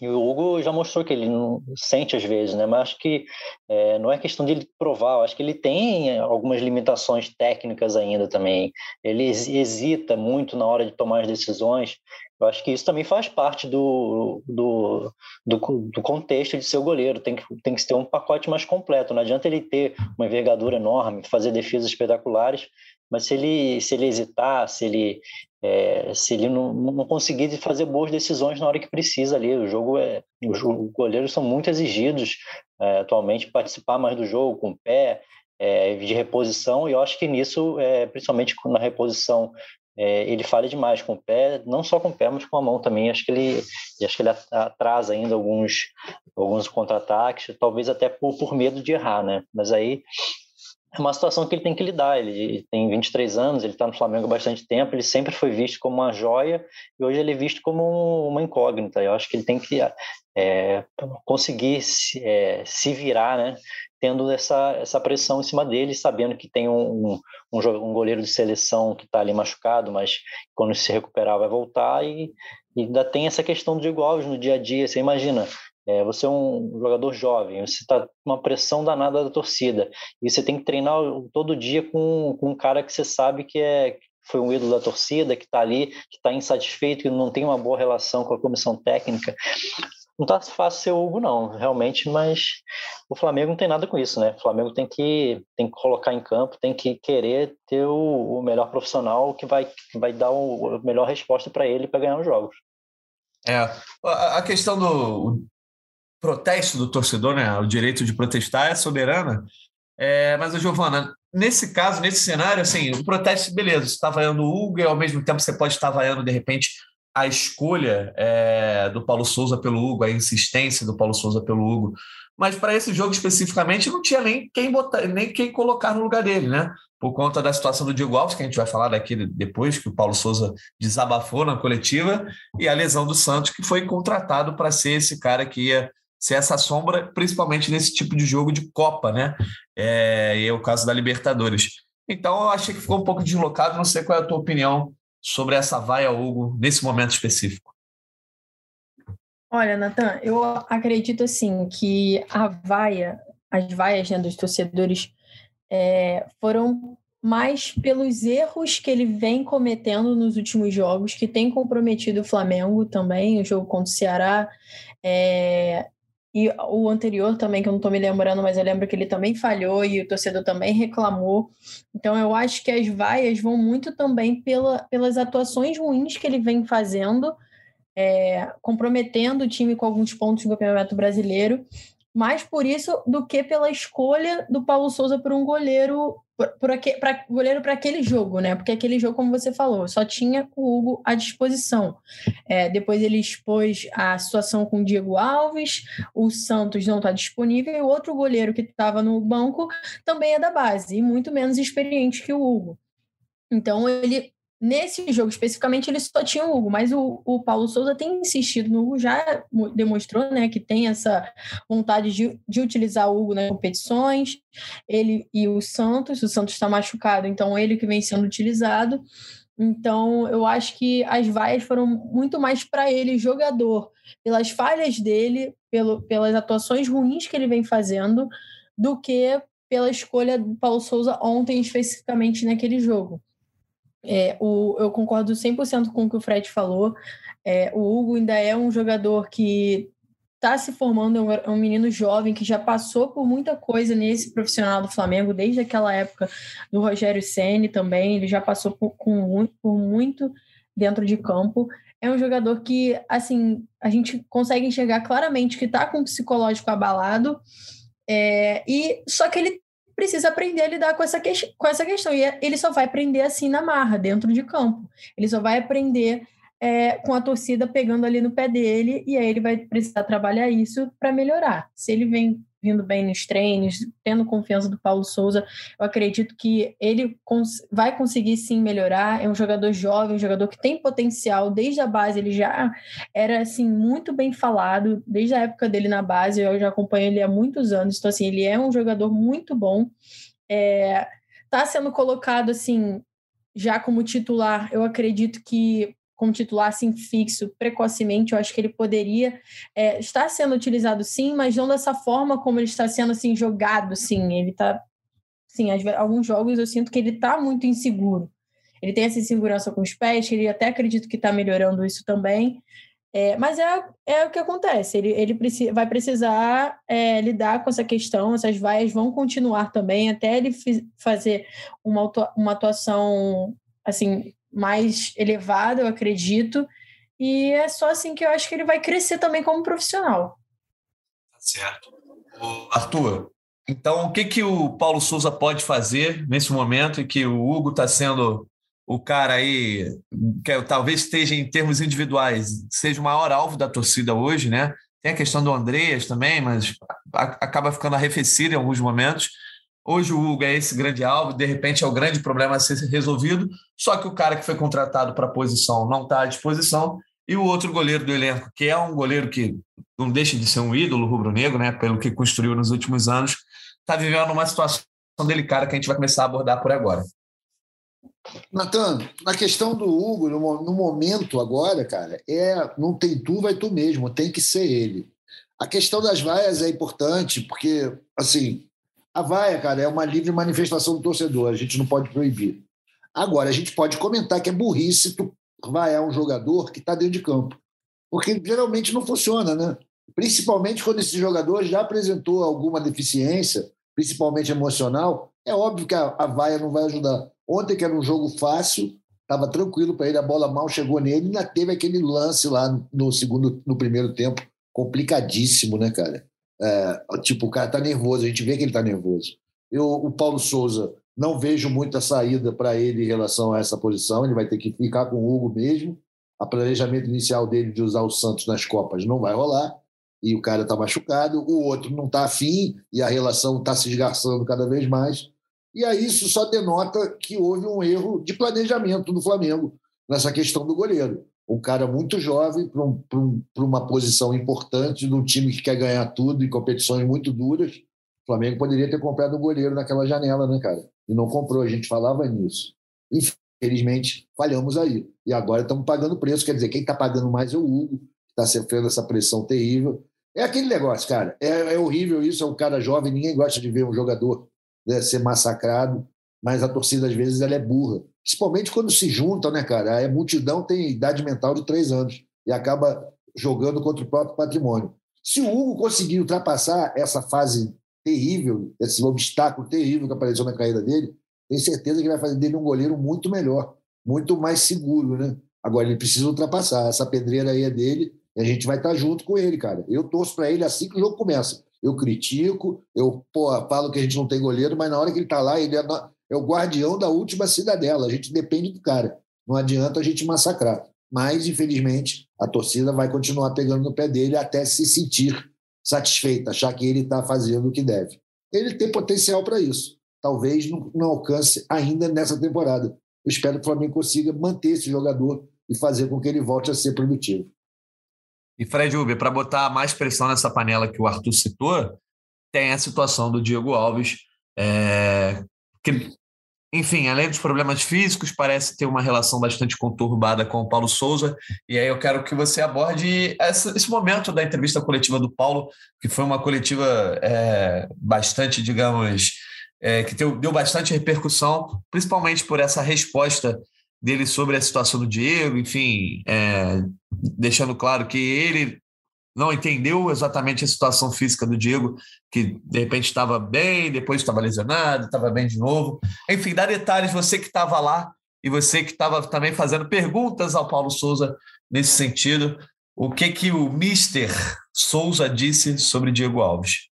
e o Hugo já mostrou que ele não sente às vezes, né? Mas acho que é, não é questão de ele provar, acho que ele tem algumas limitações técnicas ainda também. Ele hesita muito na hora de tomar as decisões. Eu acho que isso também faz parte do, do, do, do contexto de ser goleiro. Tem que, tem que ter um pacote mais completo. Não adianta ele ter uma envergadura enorme, fazer defesas espetaculares, mas se ele, se ele hesitar, se ele é, se ele não, não conseguir fazer boas decisões na hora que precisa ali. O jogo é. Os goleiros são muito exigidos é, atualmente participar mais do jogo com o pé, é, de reposição, e eu acho que nisso, é, principalmente na reposição, é, ele falha demais com o pé, não só com o pé, mas com a mão também. Acho que ele, acho que ele atrasa ainda alguns, alguns contra-ataques, talvez até por, por medo de errar, né? Mas aí é uma situação que ele tem que lidar. Ele tem 23 anos, ele está no Flamengo há bastante tempo, ele sempre foi visto como uma joia e hoje ele é visto como uma incógnita. Eu acho que ele tem que é, conseguir se, é, se, virar, né? Tendo essa, essa pressão em cima dele, sabendo que tem um, um, um goleiro de seleção que está ali machucado, mas quando se recuperar vai voltar e, E ainda tem essa questão do Diego Alves no dia a dia. Você imagina, é, você é um jogador jovem, você está com uma pressão danada da torcida, e você tem que treinar todo dia com, com um cara que você sabe que é foi um ídolo da torcida, que está ali, que está insatisfeito, que não tem uma boa relação com a comissão técnica. Não está fácil ser o Hugo, não, realmente, mas o Flamengo não tem nada com isso, né? O Flamengo tem que, tem que colocar em campo, tem que querer ter o, o melhor profissional que vai, vai dar o, a melhor resposta para ele para ganhar os jogos. É, a questão do protesto do torcedor, né? O direito de protestar é soberana. É, mas, Giovana, nesse caso, nesse cenário, assim, o protesto, beleza, você está vaiando o Hugo e ao mesmo tempo você pode estar vaiando, de repente, a escolha é, do Paulo Souza pelo Hugo, a insistência do Paulo Souza pelo Hugo. Mas para esse jogo especificamente não tinha nem quem botar, nem quem colocar no lugar dele, né? Por conta da situação do Diego Alves, que a gente vai falar daqui depois, que o Paulo Souza desabafou na coletiva, e a lesão do Santos, que foi contratado para ser esse cara que ia ser essa sombra, principalmente nesse tipo de jogo de Copa, né? É, e é o caso da Libertadores. Então eu achei que ficou um pouco deslocado, não sei qual é a tua opinião sobre essa vaia, Hugo, nesse momento específico. Olha, Natan, eu acredito assim que a vaia, as vaias né, dos torcedores é, foram mais pelos erros que ele vem cometendo nos últimos jogos, que tem comprometido o Flamengo também, o jogo contra o Ceará. É, e o anterior também, que eu não estou me lembrando, mas eu lembro que ele também falhou e o torcedor também reclamou. Então eu acho que as vaias vão muito também pela, pelas atuações ruins que ele vem fazendo, é, comprometendo o time com alguns pontos do Campeonato Brasileiro, mais por isso do que pela escolha do Paulo Souza por um goleiro para goleiro para aquele jogo, né? Porque aquele jogo, como você falou, só tinha o Hugo à disposição. É, depois ele expôs a situação com o Diego Alves, o Santos não está disponível, e o outro goleiro que estava no banco também é da base, e muito menos experiente que o Hugo. Então ele Nesse jogo especificamente, ele só tinha o Hugo, mas o, o Paulo Souza tem insistido no Hugo, já demonstrou né, que tem essa vontade de, de utilizar o Hugo nas competições. Ele e o Santos, o Santos está machucado, então ele que vem sendo utilizado. Então, eu acho que as vaias foram muito mais para ele, jogador, pelas falhas dele, pelo, pelas atuações ruins que ele vem fazendo, do que pela escolha do Paulo Souza ontem, especificamente naquele jogo. É, o, eu concordo 100% com o que o Fred falou. É, o Hugo ainda é um jogador que está se formando, é um, é um, menino jovem que já passou por muita coisa nesse profissional do Flamengo, desde aquela época do Rogério Ceni também. Ele já passou por, com, por muito dentro de campo. É um jogador que, assim, a gente consegue enxergar claramente que está com o psicológico abalado. É, e só que ele precisa aprender a lidar com essa, que, com essa questão. E ele só vai aprender assim na marra, dentro de campo. Ele só vai aprender é, com a torcida pegando ali no pé dele, e aí ele vai precisar trabalhar isso para melhorar. Se ele vem vindo bem nos treinos, tendo confiança do Paulo Souza, eu acredito que ele cons vai conseguir sim melhorar. É um jogador jovem, um jogador que tem potencial. Desde a base ele já era assim muito bem falado, desde a época dele na base, eu já acompanho ele há muitos anos. Então assim, ele é um jogador muito bom. É, tá sendo colocado assim já como titular. Eu acredito que como titular assim fixo precocemente, eu acho que ele poderia é, estar sendo utilizado sim, mas não dessa forma como ele está sendo assim jogado, sim. Ele está, sim, alguns jogos eu sinto que ele está muito inseguro. Ele tem essa insegurança com os pés, ele até acredito que está melhorando isso também. É, mas é, é o que acontece, ele, ele precisa, vai precisar é, lidar com essa questão, essas vaias vão continuar também, até ele fazer uma, uma atuação assim mais elevada, eu acredito. E é só assim que eu acho que ele vai crescer também como profissional. Tá certo. Arthur, então o que, que o Paulo Souza pode fazer nesse momento em que o Hugo está sendo o cara aí, que talvez esteja em termos individuais, seja o maior alvo da torcida hoje, né? Tem a questão do Andreas também, mas acaba ficando arrefecido em alguns momentos. Hoje o Hugo é esse grande alvo, de repente é o grande problema a ser resolvido, só que o cara que foi contratado para a posição não está à disposição, e o outro goleiro do elenco, que é um goleiro que não deixa de ser um ídolo rubro-negro, né, pelo que construiu nos últimos anos, está vivendo uma situação delicada que a gente vai começar a abordar por agora. Natan, na questão do Hugo, no, momento agora, cara, é não tem tu, vai tu mesmo, tem que ser ele. A questão das vaias é importante, porque, assim, a vaia, cara, é uma livre manifestação do torcedor, a gente não pode proibir. Agora, a gente pode comentar que é burrice tu vaiar um jogador que está dentro de campo. Porque geralmente não funciona, né? Principalmente quando esse jogador já apresentou alguma deficiência, principalmente emocional, é óbvio que a, a vaia não vai ajudar. Ontem, que era um jogo fácil, estava tranquilo para ele, a bola mal chegou nele, ainda teve aquele lance lá no segundo, no primeiro tempo, complicadíssimo, né, cara? É, tipo, o cara tá nervoso, a gente vê que ele tá nervoso. Eu, o Paulo Souza, não vejo muita saída para ele em relação a essa posição, ele vai ter que ficar com o Hugo mesmo. O planejamento inicial dele de usar o Santos nas Copas não vai rolar, e o cara está machucado, o outro não está afim, e a relação está se esgarçando cada vez mais. E aí isso só denota que houve um erro de planejamento do Flamengo nessa questão do goleiro um cara muito jovem para um, um, uma posição importante de um time que quer ganhar tudo em competições muito duras. O Flamengo poderia ter comprado um goleiro naquela janela, né, cara? E não comprou, a gente falava nisso. Infelizmente, falhamos aí. E agora estamos pagando preço. Quer dizer, quem está pagando mais é o Hugo, que está sofrendo essa pressão terrível. É aquele negócio, cara. É, é, horrível isso. É um cara jovem, ninguém gosta de ver um jogador né, ser massacrado, mas a torcida, às vezes, ela é burra principalmente quando se juntam, né, cara? A multidão tem idade mental de três anos e acaba jogando contra o próprio patrimônio. Se o Hugo conseguir ultrapassar essa fase terrível, esse obstáculo terrível que apareceu na carreira dele, tenho certeza que vai fazer dele um goleiro muito melhor, muito mais seguro, né? Agora ele precisa ultrapassar. Essa pedreira aí é dele e a gente vai estar junto com ele, cara. Eu torço para ele assim que o jogo começa. Eu critico, eu pô, falo que a gente não tem goleiro, mas na hora que ele está lá, ele é, é o guardião da última cidadela. A gente depende do cara. Não adianta a gente massacrar. Mas, infelizmente, a torcida vai continuar pegando no pé dele até se sentir satisfeita, achar que ele está fazendo o que deve. Ele tem potencial para isso. Talvez não, não alcance ainda nessa temporada. Eu espero que o Flamengo consiga manter esse jogador e fazer com que ele volte a ser produtivo. E Fred Uber, para botar mais pressão nessa panela que o Arthur citou, tem a situação do Diego Alves, é, que enfim, além dos problemas físicos, parece ter uma relação bastante conturbada com o Paulo Souza. E aí eu quero que você aborde essa, esse momento da entrevista coletiva do Paulo, que foi uma coletiva é, bastante, digamos, é, que deu, deu bastante repercussão, principalmente por essa resposta dele sobre a situação do Diego, enfim, é, deixando claro que ele não entendeu exatamente a situação física do Diego, que de repente estava bem, depois estava lesionado, estava bem de novo. Enfim, dá detalhes, você que estava lá e você que estava também fazendo perguntas ao Paulo Souza nesse sentido. O que que o Mister Souza disse sobre Diego Alves?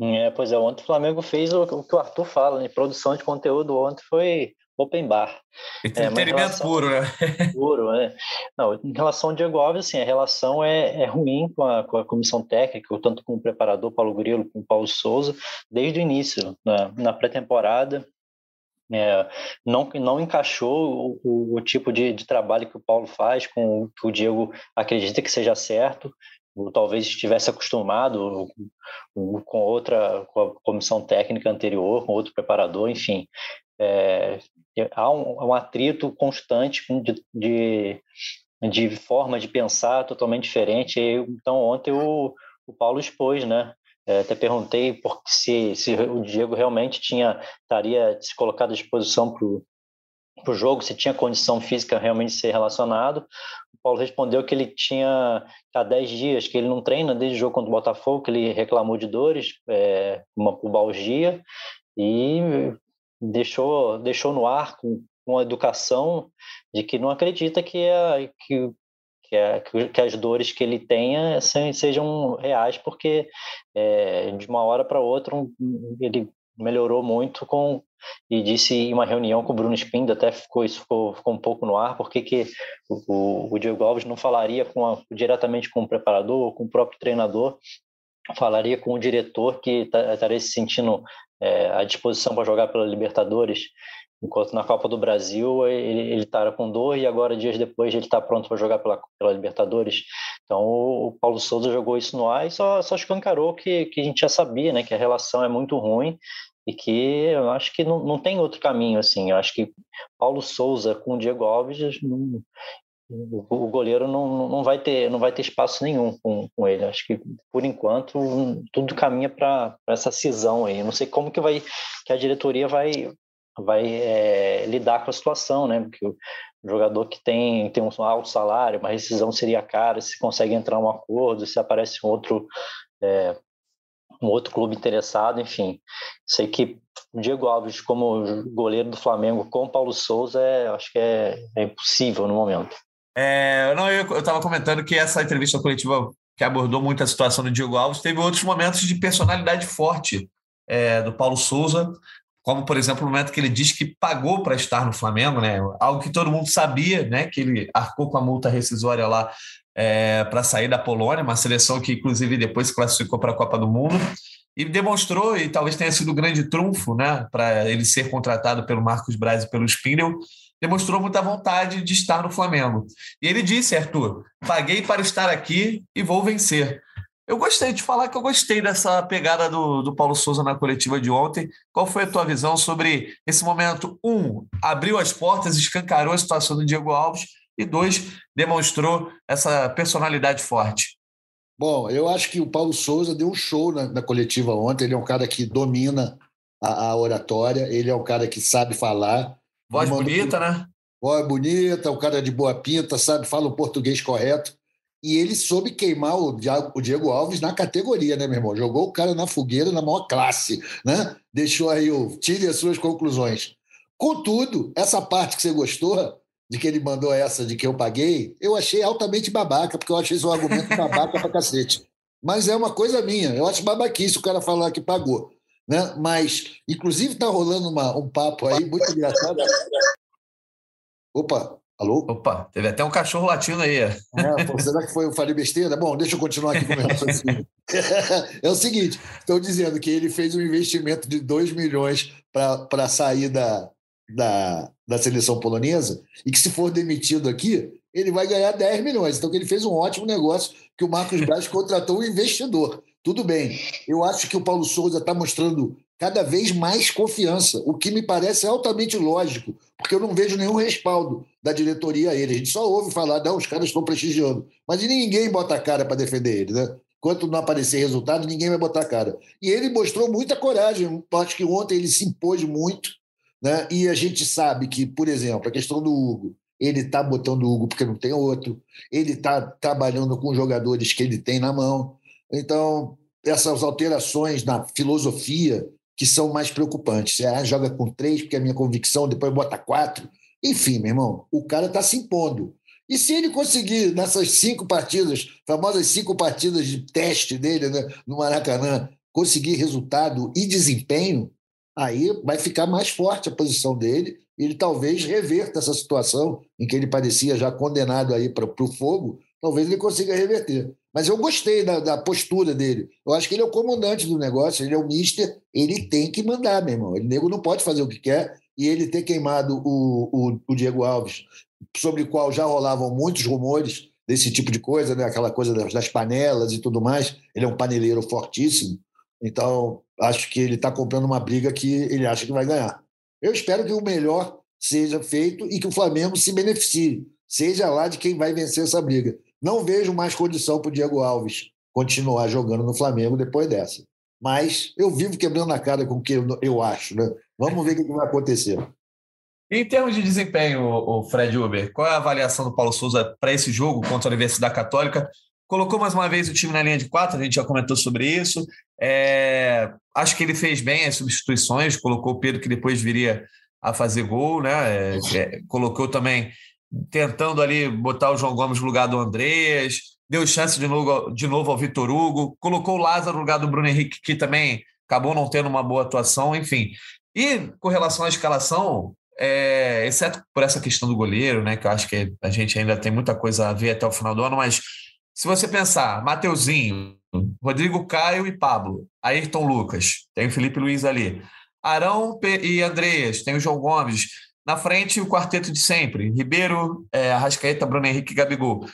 É, pois é, ontem o Flamengo fez o, o que o Arthur fala, né? Produção de conteúdo ontem foi open bar. Entretenimento é, relação... puro, né? puro, né? Não, em relação ao Diego Alves, assim, a relação é, é ruim com a, com a comissão técnica, tanto com o preparador Paulo Grilo, com o Paulo Souza, desde o início, né? na pré-temporada. É, não, não encaixou o, o, o tipo de, de, trabalho que o Paulo faz com o que o Diego acredita que seja certo, ou talvez estivesse acostumado com outra com a comissão técnica anterior, com outro preparador, enfim. É, há um, um, atrito constante de, de, de, forma de pensar totalmente diferente. Então, ontem o, o Paulo expôs, né? É, até perguntei se, se o Diego realmente tinha estaria se colocado à disposição para o jogo, se tinha condição física realmente de ser relacionado. O Paulo respondeu que ele tinha há 10 dias que ele não treina desde o jogo contra o Botafogo, que ele reclamou de dores, é, uma pubalgia, e deixou, deixou no ar com, com a educação de que não acredita que, a, que, que, a, que as dores que ele tenha sejam reais, porque é, de uma hora para outra ele melhorou muito com e disse em uma reunião com o Bruno Spinda, até ficou isso ficou, ficou um pouco no ar, porque que o, o Diego Alves não falaria com a, diretamente com o preparador ou com o próprio treinador, falaria com o diretor que estaria se sentindo é, à disposição para jogar pela Libertadores, enquanto na Copa do Brasil ele estava com dor e agora, dias depois, ele está pronto para jogar pela, pela Libertadores. Então o Paulo Souza jogou isso no ar e só, só escancarou que, que a gente já sabia, né, que a relação é muito ruim e que eu acho que não, não tem outro caminho assim. Eu acho que Paulo Souza com o Diego Alves o goleiro não, não vai ter não vai ter espaço nenhum com, com ele. Acho que por enquanto tudo caminha para essa cisão aí. Não sei como que vai que a diretoria vai vai é, lidar com a situação, né? Porque o jogador que tem tem um alto salário, uma rescisão seria cara, se consegue entrar um acordo, se aparece um outro é, um outro clube interessado, enfim. Sei que o Diego Alves como goleiro do Flamengo com Paulo Souza, é, acho que é, é impossível no momento. É, não, eu estava comentando que essa entrevista coletiva que abordou muito a situação do Diego Alves teve outros momentos de personalidade forte é, do Paulo Souza, como por exemplo o momento que ele diz que pagou para estar no Flamengo, né? Algo que todo mundo sabia, né? Que ele arcou com a multa rescisória lá é, para sair da Polônia, uma seleção que inclusive depois se classificou para a Copa do Mundo e demonstrou e talvez tenha sido o grande trunfo, né? Para ele ser contratado pelo Marcos Braz e pelo Spindle demonstrou muita vontade de estar no Flamengo. E ele disse, Arthur, paguei para estar aqui e vou vencer. Eu gostei de falar que eu gostei dessa pegada do, do Paulo Souza na coletiva de ontem. Qual foi a tua visão sobre esse momento? Um, abriu as portas, escancarou a situação do Diego Alves. E dois, demonstrou essa personalidade forte. Bom, eu acho que o Paulo Souza deu um show na, na coletiva ontem. Ele é um cara que domina a, a oratória, ele é um cara que sabe falar. Voz bonita, né? Voz bonita, o cara de boa pinta, sabe, fala o português correto. E ele soube queimar o Diego Alves na categoria, né, meu irmão? Jogou o cara na fogueira na maior classe, né? Deixou aí o. Tire as suas conclusões. Contudo, essa parte que você gostou, de que ele mandou essa de que eu paguei, eu achei altamente babaca, porque eu achei esse um argumento babaca pra cacete. Mas é uma coisa minha, eu acho babaquice o cara falar que pagou. Né? Mas, inclusive, está rolando uma, um papo aí muito engraçado. Opa, alô? Opa, teve até um cachorro latindo aí. É, pô, será que foi eu falei besteira? Bom, deixa eu continuar aqui com o meu raciocínio. é o seguinte: estão dizendo que ele fez um investimento de 2 milhões para sair da, da, da seleção polonesa e que, se for demitido aqui, ele vai ganhar 10 milhões. Então, que ele fez um ótimo negócio, que o Marcos Braz contratou um investidor. Tudo bem. Eu acho que o Paulo Souza está mostrando cada vez mais confiança, o que me parece altamente lógico, porque eu não vejo nenhum respaldo da diretoria a ele. A gente só ouve falar, não, os caras estão prestigiando. Mas ninguém bota a cara para defender ele, né? Enquanto não aparecer resultado, ninguém vai botar a cara. E ele mostrou muita coragem. Acho que ontem ele se impôs muito, né? E a gente sabe que, por exemplo, a questão do Hugo, ele está botando o Hugo porque não tem outro, ele está trabalhando com jogadores que ele tem na mão. Então, essas alterações na filosofia que são mais preocupantes. Você ah, joga com três, porque é a minha convicção, depois bota quatro. Enfim, meu irmão, o cara está se impondo. E se ele conseguir, nessas cinco partidas, famosas cinco partidas de teste dele né, no Maracanã, conseguir resultado e desempenho, aí vai ficar mais forte a posição dele. Ele talvez reverta essa situação em que ele parecia já condenado aí para o fogo, talvez ele consiga reverter. Mas eu gostei da, da, postura dele. Eu acho que ele é o comandante do negócio, ele é o mister, ele tem que mandar, meu irmão. Ele nego não pode fazer o que quer. E ele ter queimado o, o, o Diego Alves, sobre o qual já rolavam muitos rumores desse tipo de coisa, né? aquela coisa das, das panelas e tudo mais. Ele é um paneleiro fortíssimo. Então, acho que ele está comprando uma briga que ele acha que vai ganhar. Eu espero que o melhor seja feito e que o Flamengo se beneficie, seja lá de quem vai vencer essa briga. Não vejo mais condição para o Diego Alves continuar jogando no Flamengo depois dessa. Mas eu vivo quebrando a cara com o que eu acho, né? Vamos ver o que vai acontecer. Em termos de desempenho, o Fred Uber, qual é a avaliação do Paulo Souza para esse jogo contra a Universidade Católica? Colocou mais uma vez o time na linha de quatro, a gente já comentou sobre isso. É, acho que ele fez bem as substituições, colocou o Pedro, que depois viria a fazer gol, né? É, é, colocou também tentando ali botar o João Gomes no lugar do Andreas, deu chance de novo, de novo ao Vitor Hugo, colocou o Lázaro no lugar do Bruno Henrique, que também acabou não tendo uma boa atuação, enfim. E com relação à escalação, é, exceto por essa questão do goleiro, né, que eu acho que a gente ainda tem muita coisa a ver até o final do ano, mas se você pensar, Mateuzinho, Rodrigo Caio e Pablo, Ayrton Lucas, tem o Felipe Luiz ali, Arão e Andreas, tem o João Gomes, na frente, o quarteto de sempre: Ribeiro, é, Arrascaeta, Bruno Henrique e Gabigol.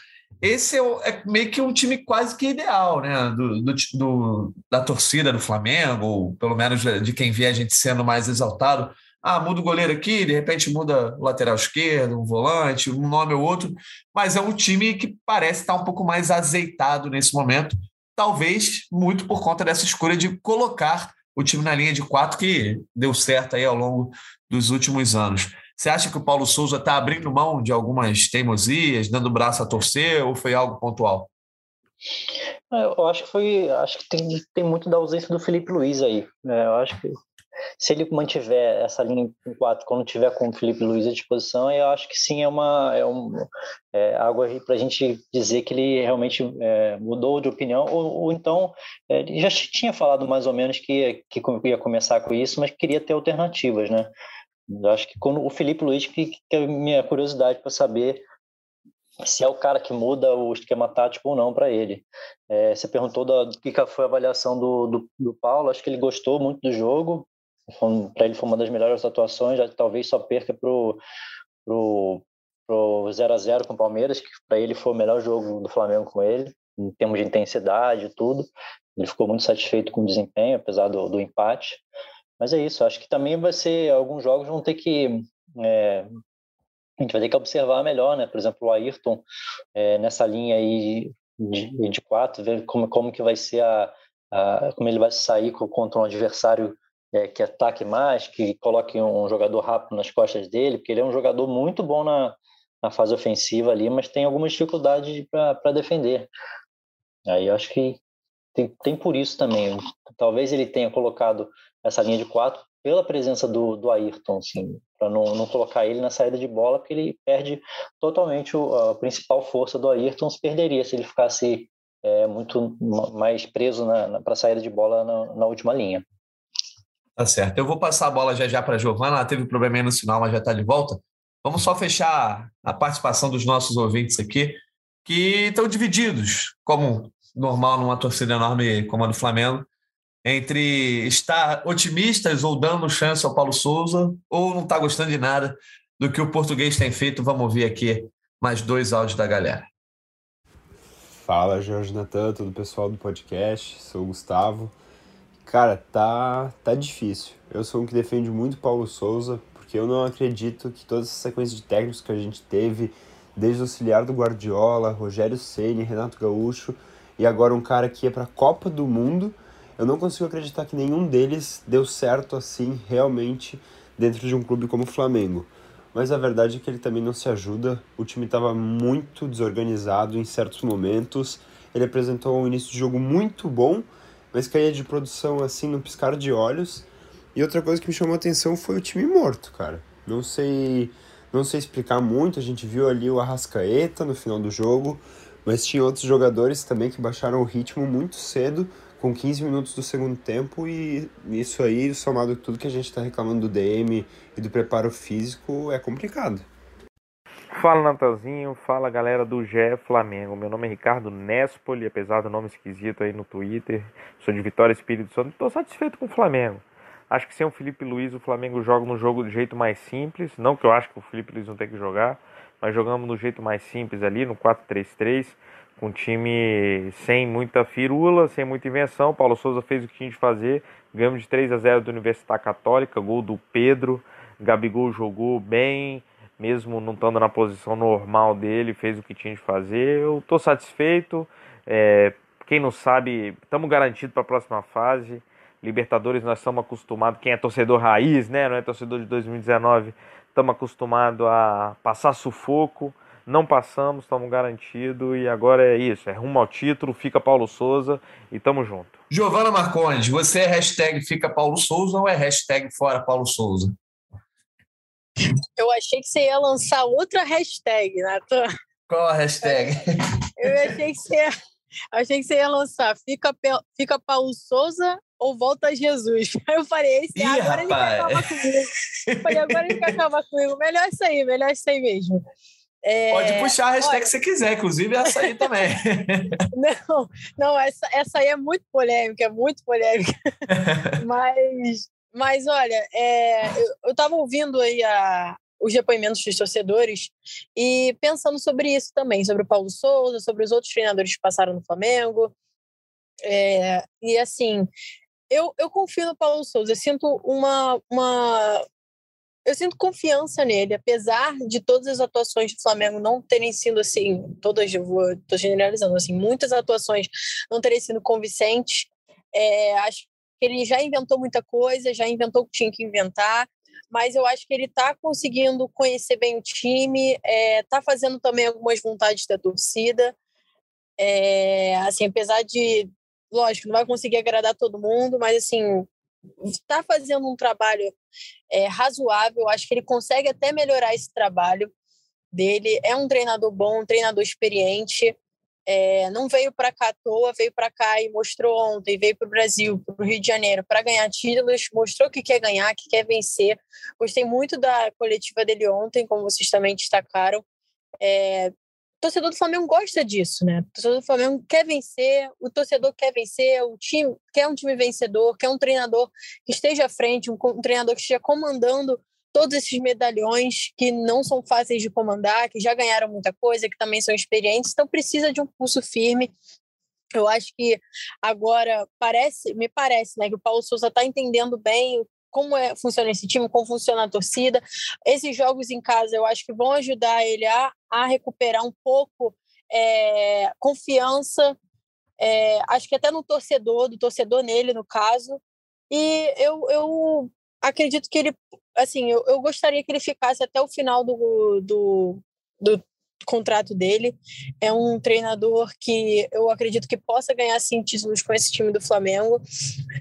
esse é, é, meio que um time quase que ideal, né? Do, do, do, da torcida do Flamengo, ou pelo menos de quem vê a gente sendo mais exaltado. Ah, muda o goleiro aqui, de repente muda o lateral esquerdo, um volante, um nome ou outro, mas é um time que parece estar um pouco mais azeitado nesse momento, talvez muito por conta dessa escolha de colocar o time na linha de quatro que deu certo aí ao longo dos últimos anos. Você acha que o Paulo Souza está abrindo mão de algumas teimosias, dando o braço a torcer, ou foi algo pontual? É, eu acho que foi. Acho que tem, tem muito da ausência do Felipe Luiz aí. É, eu acho que se ele mantiver essa linha em quatro quando tiver com o Felipe Luiz à disposição, eu acho que sim é uma é, um, é algo para a gente dizer que ele realmente é, mudou de opinião ou, ou então é, ele já tinha falado mais ou menos que, que ia começar com isso, mas queria ter alternativas, né? Eu acho que quando o Felipe Luiz, que, que é a minha curiosidade para saber se é o cara que muda o esquema tático ou não para ele. É, você perguntou do que foi a avaliação do, do, do, Paulo, acho que ele gostou muito do jogo, para ele foi uma das melhores atuações, já, talvez só perca pro pro pro 0 a 0 com o Palmeiras, que para ele foi o melhor jogo do Flamengo com ele, em termos de intensidade e tudo. Ele ficou muito satisfeito com o desempenho, apesar do, do empate. Mas é isso, acho que também vai ser, alguns jogos vão ter que, é, a gente vai ter que observar melhor, né? Por exemplo, o Ayrton é, nessa linha aí de, de quatro, ver como, como que vai ser a, a como ele vai sair contra um adversário é, que ataque mais, que coloque um jogador rápido nas costas dele, porque ele é um jogador muito bom na, na fase ofensiva ali, mas tem algumas dificuldades para defender. Aí eu acho que tem, tem por isso também. Talvez ele tenha colocado essa linha de quatro pela presença do, do Ayrton, assim, para não, não colocar ele na saída de bola, porque ele perde totalmente o, a principal força do Ayrton, se perderia se ele ficasse é, muito mais preso para a saída de bola na, na, última linha. Tá certo. Eu vou passar a bola já já para a Giovana, ela teve um probleminha no sinal, mas já está de volta. Vamos só fechar a participação dos nossos ouvintes aqui, que estão divididos, como normal numa torcida enorme como a do Flamengo, entre estar otimistas ou dando chance ao Paulo Souza ou não estar tá gostando de nada do que o português tem feito. Vamos ouvir aqui mais dois áudios da galera. Fala, Jorge Natan, todo o pessoal do podcast. Sou o Gustavo. Cara, tá, tá difícil. Eu sou um que defende muito Paulo Souza, porque eu não acredito que toda essa sequência de técnicos que a gente teve, desde o auxiliar do Guardiola, Rogério Ceni, Renato Gaúcho, e agora um cara que ia para a Copa do Mundo, eu não consigo acreditar que nenhum deles deu certo assim realmente dentro de um clube como o Flamengo. Mas a verdade é que ele também não se ajuda. O time estava muito desorganizado em certos momentos. Ele apresentou um início de jogo muito bom, mas caía de produção assim no piscar de olhos. E outra coisa que me chamou a atenção foi o time morto, cara. Não sei, não sei explicar muito. A gente viu ali o Arrascaeta no final do jogo, mas tinha outros jogadores também que baixaram o ritmo muito cedo com 15 minutos do segundo tempo e isso aí, somado tudo que a gente está reclamando do DM e do preparo físico, é complicado. Fala Natanzinho, fala galera do GE Flamengo. Meu nome é Ricardo Nespoli, apesar do nome esquisito aí no Twitter, sou de Vitória Espírito Santo, estou satisfeito com o Flamengo. Acho que sem o Felipe Luiz, o Flamengo joga no jogo do jeito mais simples. Não que eu acho que o Felipe Luiz não tem que jogar, mas jogamos no jeito mais simples ali, no 4-3-3 com um time sem muita firula, sem muita invenção. Paulo Souza fez o que tinha de fazer. Ganhamos de 3 a 0 do Universidade Católica, gol do Pedro. Gabigol jogou bem, mesmo não estando na posição normal dele, fez o que tinha de fazer. Eu estou satisfeito. É, quem não sabe, estamos garantidos para a próxima fase. Libertadores nós estamos acostumados, quem é torcedor raiz, né, não é torcedor de 2019, estamos acostumados a passar sufoco não passamos, estamos garantidos e agora é isso, é rumo ao título, fica Paulo Souza e tamo junto. Giovana Marcondes, você é hashtag fica Paulo Souza ou é hashtag fora Paulo Souza? Eu achei que você ia lançar outra hashtag, Natan. Qual a hashtag? Eu achei que você ia, achei que você ia lançar fica, fica Paulo Souza ou volta Jesus. Aí eu falei, esse, Ih, agora rapaz. ele quer acabar comigo. Eu falei, agora ele quer acabar comigo. Melhor isso aí, melhor isso aí mesmo. É, Pode puxar a hashtag olha... que você quiser, inclusive essa aí também. não, não essa, essa aí é muito polêmica, é muito polêmica. mas, mas olha, é, eu estava ouvindo aí a, os depoimentos dos torcedores e pensando sobre isso também, sobre o Paulo Souza, sobre os outros treinadores que passaram no Flamengo. É, e assim, eu, eu confio no Paulo Souza, eu sinto uma, uma. Eu sinto confiança nele, apesar de todas as atuações do Flamengo não terem sido assim, todas, eu tô generalizando, assim, muitas atuações não terem sido convincentes. É, acho que ele já inventou muita coisa, já inventou o que tinha que inventar, mas eu acho que ele está conseguindo conhecer bem o time, está é, tá fazendo também algumas vontades da torcida. É, assim, apesar de, lógico, não vai conseguir agradar todo mundo, mas assim, está fazendo um trabalho é, razoável. Acho que ele consegue até melhorar esse trabalho dele. É um treinador bom, um treinador experiente. É, não veio para cá à toa, veio para cá e mostrou ontem, veio para o Brasil, para o Rio de Janeiro, para ganhar títulos, mostrou que quer ganhar, que quer vencer. Gostei muito da coletiva dele ontem, como vocês também destacaram. É, torcedor do Flamengo gosta disso, né? O torcedor do Flamengo quer vencer, o torcedor quer vencer, o time quer um time vencedor, quer um treinador que esteja à frente, um, um treinador que esteja comandando todos esses medalhões que não são fáceis de comandar, que já ganharam muita coisa, que também são experientes, então precisa de um pulso firme. Eu acho que agora parece, me parece, né, que o Paulo Souza está entendendo bem como é, funciona esse time, como funciona a torcida. Esses jogos em casa eu acho que vão ajudar ele a, a recuperar um pouco é, confiança, é, acho que até no torcedor, do torcedor nele, no caso. E eu, eu acredito que ele assim, eu, eu gostaria que ele ficasse até o final do, do, do contrato dele. É um treinador que eu acredito que possa ganhar sim títulos com esse time do Flamengo.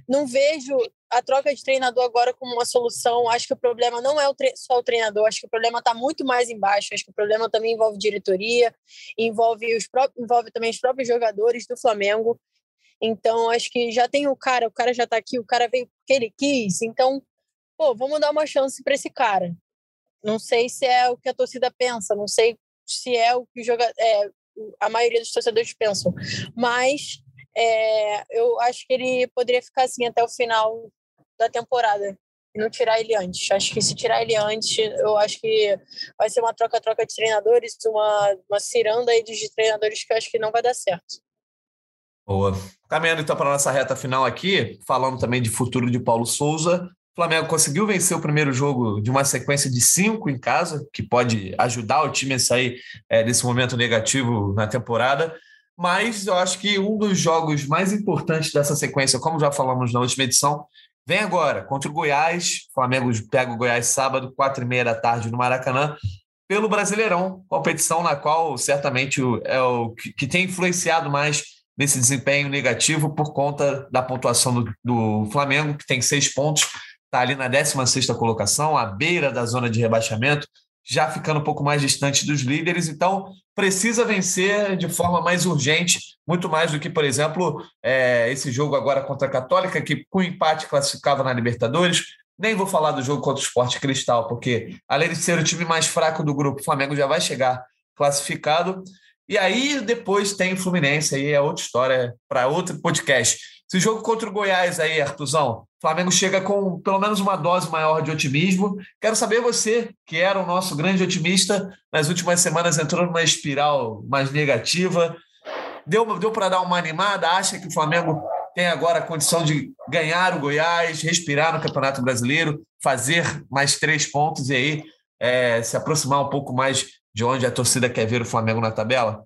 Não vejo a troca de treinador agora como uma solução. Acho que o problema não é o só o treinador, acho que o problema está muito mais embaixo. Acho que o problema também envolve diretoria, envolve, os envolve também os próprios jogadores do Flamengo. Então, acho que já tem o cara, o cara já está aqui, o cara veio porque ele quis. Então, pô, vamos dar uma chance para esse cara. Não sei se é o que a torcida pensa, não sei se é o que joga, é, a maioria dos torcedores pensam, mas é, eu acho que ele poderia ficar assim até o final da temporada e não tirar ele antes. Acho que se tirar ele antes, eu acho que vai ser uma troca-troca de treinadores, uma, uma ciranda aí de treinadores que eu acho que não vai dar certo. Boa. Caminhando então para a nossa reta final aqui, falando também de futuro de Paulo Souza, o Flamengo conseguiu vencer o primeiro jogo de uma sequência de cinco em casa, que pode ajudar o time a sair é, desse momento negativo na temporada. Mas eu acho que um dos jogos mais importantes dessa sequência, como já falamos na última edição, vem agora contra o Goiás. O Flamengo pega o Goiás sábado, quatro e meia da tarde no Maracanã, pelo Brasileirão, competição na qual certamente é o que tem influenciado mais nesse desempenho negativo por conta da pontuação do, do Flamengo, que tem seis pontos está ali na 16 colocação, à beira da zona de rebaixamento, já ficando um pouco mais distante dos líderes, então precisa vencer de forma mais urgente, muito mais do que, por exemplo, é, esse jogo agora contra a Católica, que com empate classificava na Libertadores. Nem vou falar do jogo contra o Sport Cristal, porque além de ser o time mais fraco do grupo, o Flamengo já vai chegar classificado. E aí depois tem o Fluminense, aí é outra história para outro podcast. Esse jogo contra o Goiás aí, Artuzão, o Flamengo chega com pelo menos uma dose maior de otimismo. Quero saber você, que era o nosso grande otimista, nas últimas semanas entrou numa espiral mais negativa. Deu, deu para dar uma animada? Acha que o Flamengo tem agora a condição de ganhar o Goiás, respirar no Campeonato Brasileiro, fazer mais três pontos e aí é, se aproximar um pouco mais de onde a torcida quer ver o Flamengo na tabela?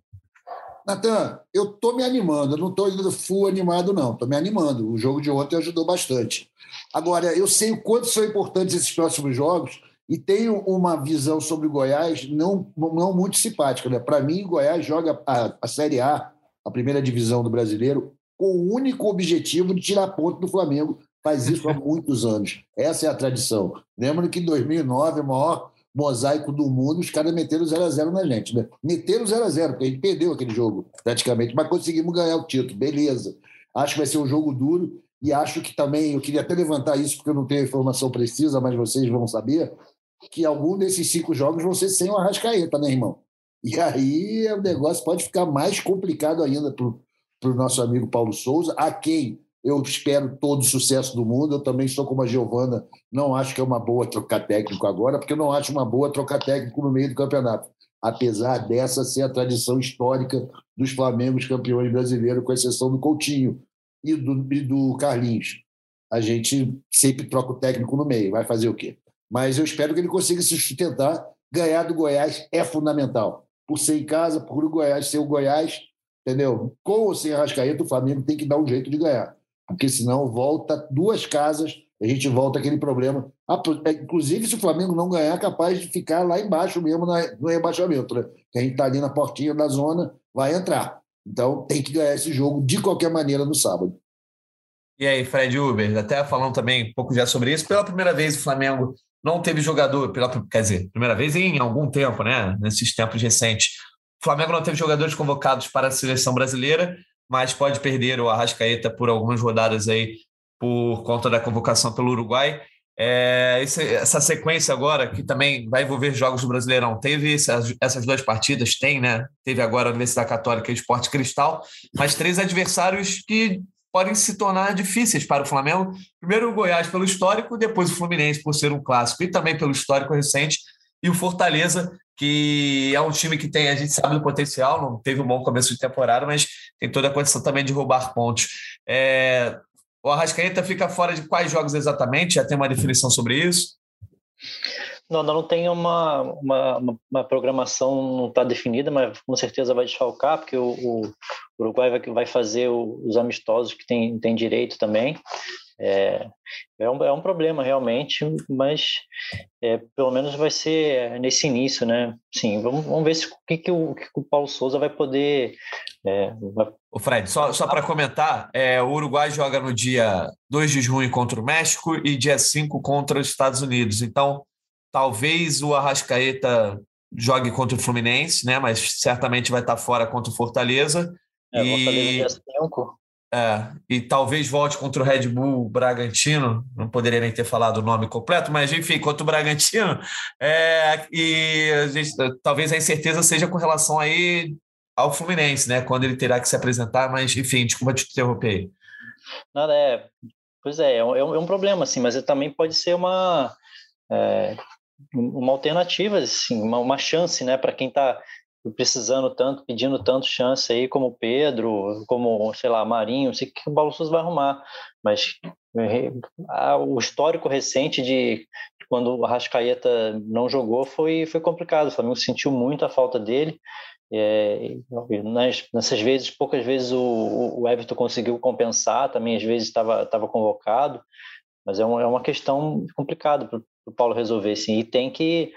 Natan, eu estou me animando, eu não estou indo full animado, não, estou me animando. O jogo de ontem ajudou bastante. Agora, eu sei o quanto são importantes esses próximos jogos e tenho uma visão sobre o Goiás não, não muito simpática. Né? Para mim, o Goiás joga a, a Série A, a primeira divisão do brasileiro, com o único objetivo de tirar ponto do Flamengo. Faz isso há muitos anos. Essa é a tradição. Lembro que em 2009, o maior mosaico do mundo, os caras meteram 0x0 na gente, né? Meteram 0x0, porque a gente perdeu aquele jogo, praticamente, mas conseguimos ganhar o título, beleza. Acho que vai ser um jogo duro e acho que também, eu queria até levantar isso, porque eu não tenho informação precisa, mas vocês vão saber, que algum desses cinco jogos vão ser sem o Arrascaeta, né, irmão? E aí o negócio pode ficar mais complicado ainda para o nosso amigo Paulo Souza, a quem Eu espero todo o sucesso do mundo. Eu também estou como a Giovana, não acho que é uma boa trocar técnico agora, porque eu não acho uma boa trocar técnico no meio do campeonato. Apesar dessa ser a tradição histórica dos Flamengos campeões brasileiros, com exceção do Coutinho e do, e do Carlinhos. A gente sempre troca o técnico no meio. Vai fazer o quê? Mas eu espero que ele consiga se sustentar. Ganhar do Goiás é fundamental. Por ser em casa, por o Goiás ser o Goiás, entendeu? Com ou sem Arrascaeta, o Flamengo tem que dar um jeito de ganhar porque senão volta duas casas, a gente volta aquele problema. É, inclusive, se o Flamengo não ganhar, é capaz de ficar lá embaixo mesmo no rebaixamento, né? Que a gente está ali na portinha da zona, vai entrar. Então tem que ganhar esse jogo de qualquer maneira no sábado. E aí, Fred Uber, até falando também um pouco já sobre isso, pela primeira vez o Flamengo não teve jogador, pela, quer dizer, primeira vez em algum tempo, né? Nesses tempos recentes. O Flamengo não teve jogadores convocados para a seleção brasileira mas pode perder o Arrascaeta por algumas rodadas aí por conta da convocação pelo Uruguai. É, essa sequência agora, que também vai envolver jogos do Brasileirão, teve essas, duas partidas, tem, né? Teve agora a Universidade Católica e Esporte Cristal, mas três adversários que podem se tornar difíceis para o Flamengo. Primeiro o Goiás pelo histórico, depois o Fluminense por ser um clássico e também pelo histórico recente, e o Fortaleza, que é um time que tem, a gente sabe do potencial, não teve um bom começo de temporada, mas tem toda a condição também de roubar pontos. É, o Arrascaeta fica fora de quais jogos exatamente? Já tem uma definição sobre isso? Não, não tem uma, uma, uma programação, não está definida, mas com certeza vai desfalcar, porque o, o Uruguai vai, vai fazer os amistosos que tem, tem direito também. É, é, um, é um problema realmente, mas é, pelo menos vai ser nesse início, né? Sim, vamos, vamos ver se, o que, que, o, que o Paulo Souza vai poder. É, vai... O Fred, só, só para comentar, é, o Uruguai joga no dia 2 de junho contra o México e dia 5 contra os Estados Unidos. Então, talvez o Arrascaeta jogue contra o Fluminense, né? Mas certamente vai estar fora contra o Fortaleza. É, e... Fortaleza dia 5. É, e talvez volte contra o Red Bull Bragantino, não poderia nem ter falado o nome completo, mas enfim, contra o Bragantino, é, e a gente, talvez a incerteza seja com relação aí ao Fluminense, né? Quando ele terá que se apresentar, mas enfim, desculpa te interromper aí. Nada, é. Pois é, é um, é um problema, assim, mas também pode ser uma, é, uma alternativa, assim, uma, uma chance, né, para quem está precisando tanto, pedindo tanto chance aí, como Pedro, como, sei lá, Marinho, não sei o que o Paulo Souza vai arrumar, mas é, o histórico recente de quando o Arrascaeta não jogou foi, foi complicado, o Flamengo sentiu muito a falta dele, é, nas, nessas vezes, poucas vezes o, o Everton conseguiu compensar, também às vezes estava convocado, mas é uma, é uma questão complicada para o Paulo resolver, sim, e tem que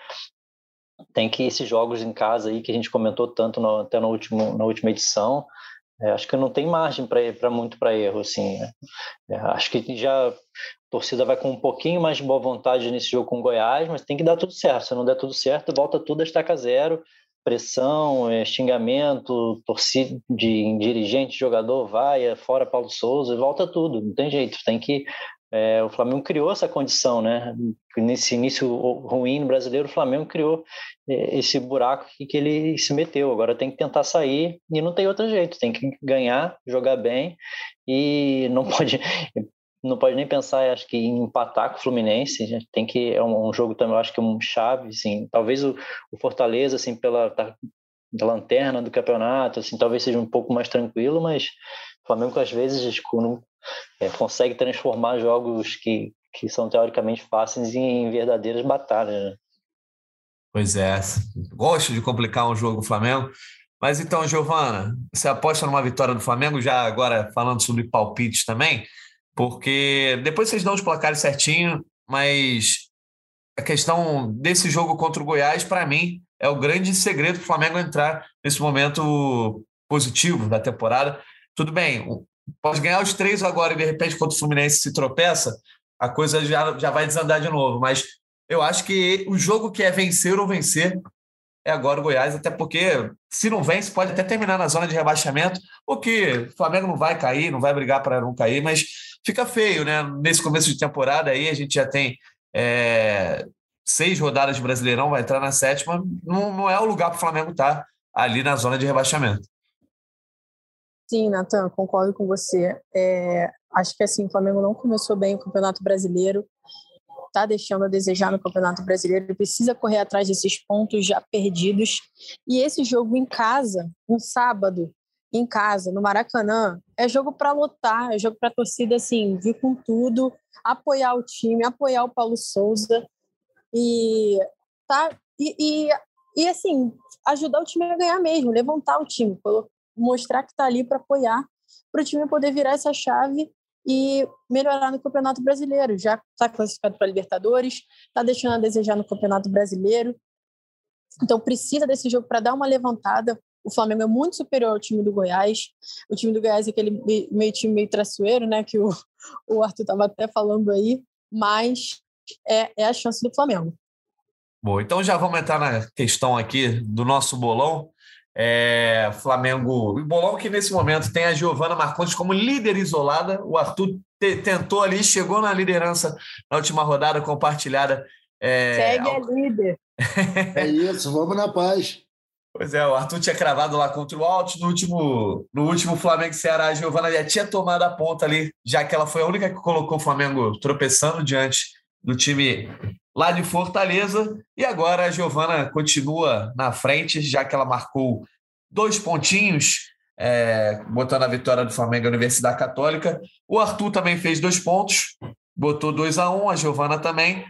tem que esses jogos em casa aí que a gente comentou tanto no, até no último, na última edição, é, acho que não tem margem para muito para erro, assim. Né? É, acho que já a torcida vai com um pouquinho mais de boa vontade nesse jogo com o Goiás, mas tem que dar tudo certo. Se não der tudo certo, volta tudo a estaca zero, pressão, é, xingamento, torcida de dirigente, jogador, vai, fora Paulo Souza, volta tudo, não tem jeito. Tem que é, o Flamengo criou essa condição, né? Nesse início ruim no brasileiro, o Flamengo criou é, esse buraco que, ele se meteu. Agora tem que tentar sair e não tem outro jeito. Tem que ganhar, jogar bem e não pode não pode nem pensar, acho que em empatar com o Fluminense. Tem que é um, jogo também, acho que é um chave, assim. Talvez o, o Fortaleza, assim, pela tá, da lanterna do campeonato, assim, talvez seja um pouco mais tranquilo, mas o Flamengo às vezes quando é, consegue transformar jogos que, que são teoricamente fáceis em verdadeiras batalhas. Né? Pois é, gosto de complicar um jogo Flamengo. Mas então, Giovana, você aposta numa vitória do Flamengo, já agora falando sobre palpites também, porque depois vocês dão os placares certinho, mas a questão desse jogo contra o Goiás, para mim, é o grande segredo para o Flamengo entrar nesse momento positivo da temporada. Tudo bem, pode ganhar os três agora e de repente, quando o Fluminense se tropeça, a coisa já, já vai desandar de novo. Mas eu acho que o jogo que é vencer ou vencer é agora o Goiás, até porque se não vence, pode até terminar na zona de rebaixamento, o que o Flamengo não vai cair, não vai brigar para não cair, mas fica feio, né? Nesse começo de temporada aí, a gente já tem é, seis rodadas de Brasileirão, vai entrar na sétima, não, não é o lugar para o Flamengo estar tá ali na zona de rebaixamento. Sim, Natan, concordo com você. É, acho que assim, o Flamengo não começou bem o Campeonato Brasileiro, está deixando a desejar no Campeonato Brasileiro, precisa correr atrás desses pontos já perdidos. E esse jogo em casa, no sábado, em casa, no Maracanã, é jogo para lotar, é jogo para a torcida assim, vir com tudo, apoiar o time, apoiar o Paulo Souza e tá e, e, e assim ajudar o time a ganhar mesmo, levantar o time, mostrar que está ali para apoiar, para o time poder virar essa chave e melhorar no Campeonato Brasileiro. Já está classificado para Libertadores, está deixando a desejar no Campeonato Brasileiro. Então precisa desse jogo para dar uma levantada. O Flamengo é muito superior ao time do Goiás. O time do Goiás é aquele meio time meio traçoeiro, né? Que o, o Arthur estava até falando aí, mas é, é a chance do Flamengo. Bom, então já vamos entrar na questão aqui do nosso bolão. É, Flamengo. O bolão que nesse momento tem a Giovana Marcondes como líder isolada. O Arthur te, tentou ali, chegou na liderança na última rodada compartilhada. É, Segue a líder. é isso, vamos na paz. Pois é, o Arthur tinha cravado lá contra o Alto no último, no último Flamengo Ceará. A Giovana já tinha tomado a ponta ali, já que ela foi a única que colocou o Flamengo tropeçando diante do time lá de Fortaleza. E agora a Giovana continua na frente, já que ela marcou dois pontinhos, é, botando a vitória do Flamengo à Universidade Católica. O Arthur também fez dois pontos, botou 2 a 1 um, a Giovana também.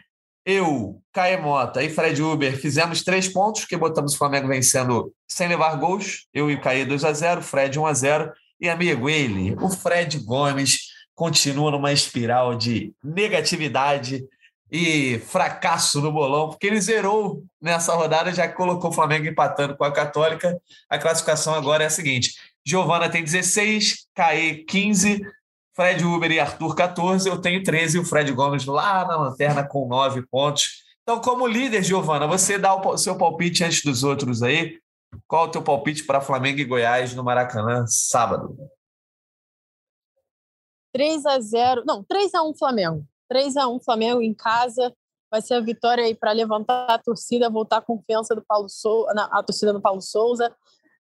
Eu, Caio Mota e Fred Uber fizemos três pontos, que botamos o Flamengo vencendo sem levar gols. Eu e o Caio 2 a 0 Fred 1 a 0 E amigo, ele, o Fred Gomes, continua numa espiral de negatividade e fracasso no bolão, porque ele zerou nessa rodada, já colocou o Flamengo empatando com a Católica. A classificação agora é a seguinte: Giovana tem 16, Caê 15, Fred Uber e Arthur 14, eu tenho 13 e o Fred Gomes lá na lanterna com 9 pontos. Então, como líder, Giovana, você dá o seu palpite antes dos outros aí. Qual é o teu palpite para Flamengo e Goiás no Maracanã, sábado? 3 a 0 Não, 3 a 1 Flamengo. 3 a 1 Flamengo em casa. Vai ser a vitória aí para levantar a torcida, voltar a confiança do Paulo Souza, a torcida do Paulo Souza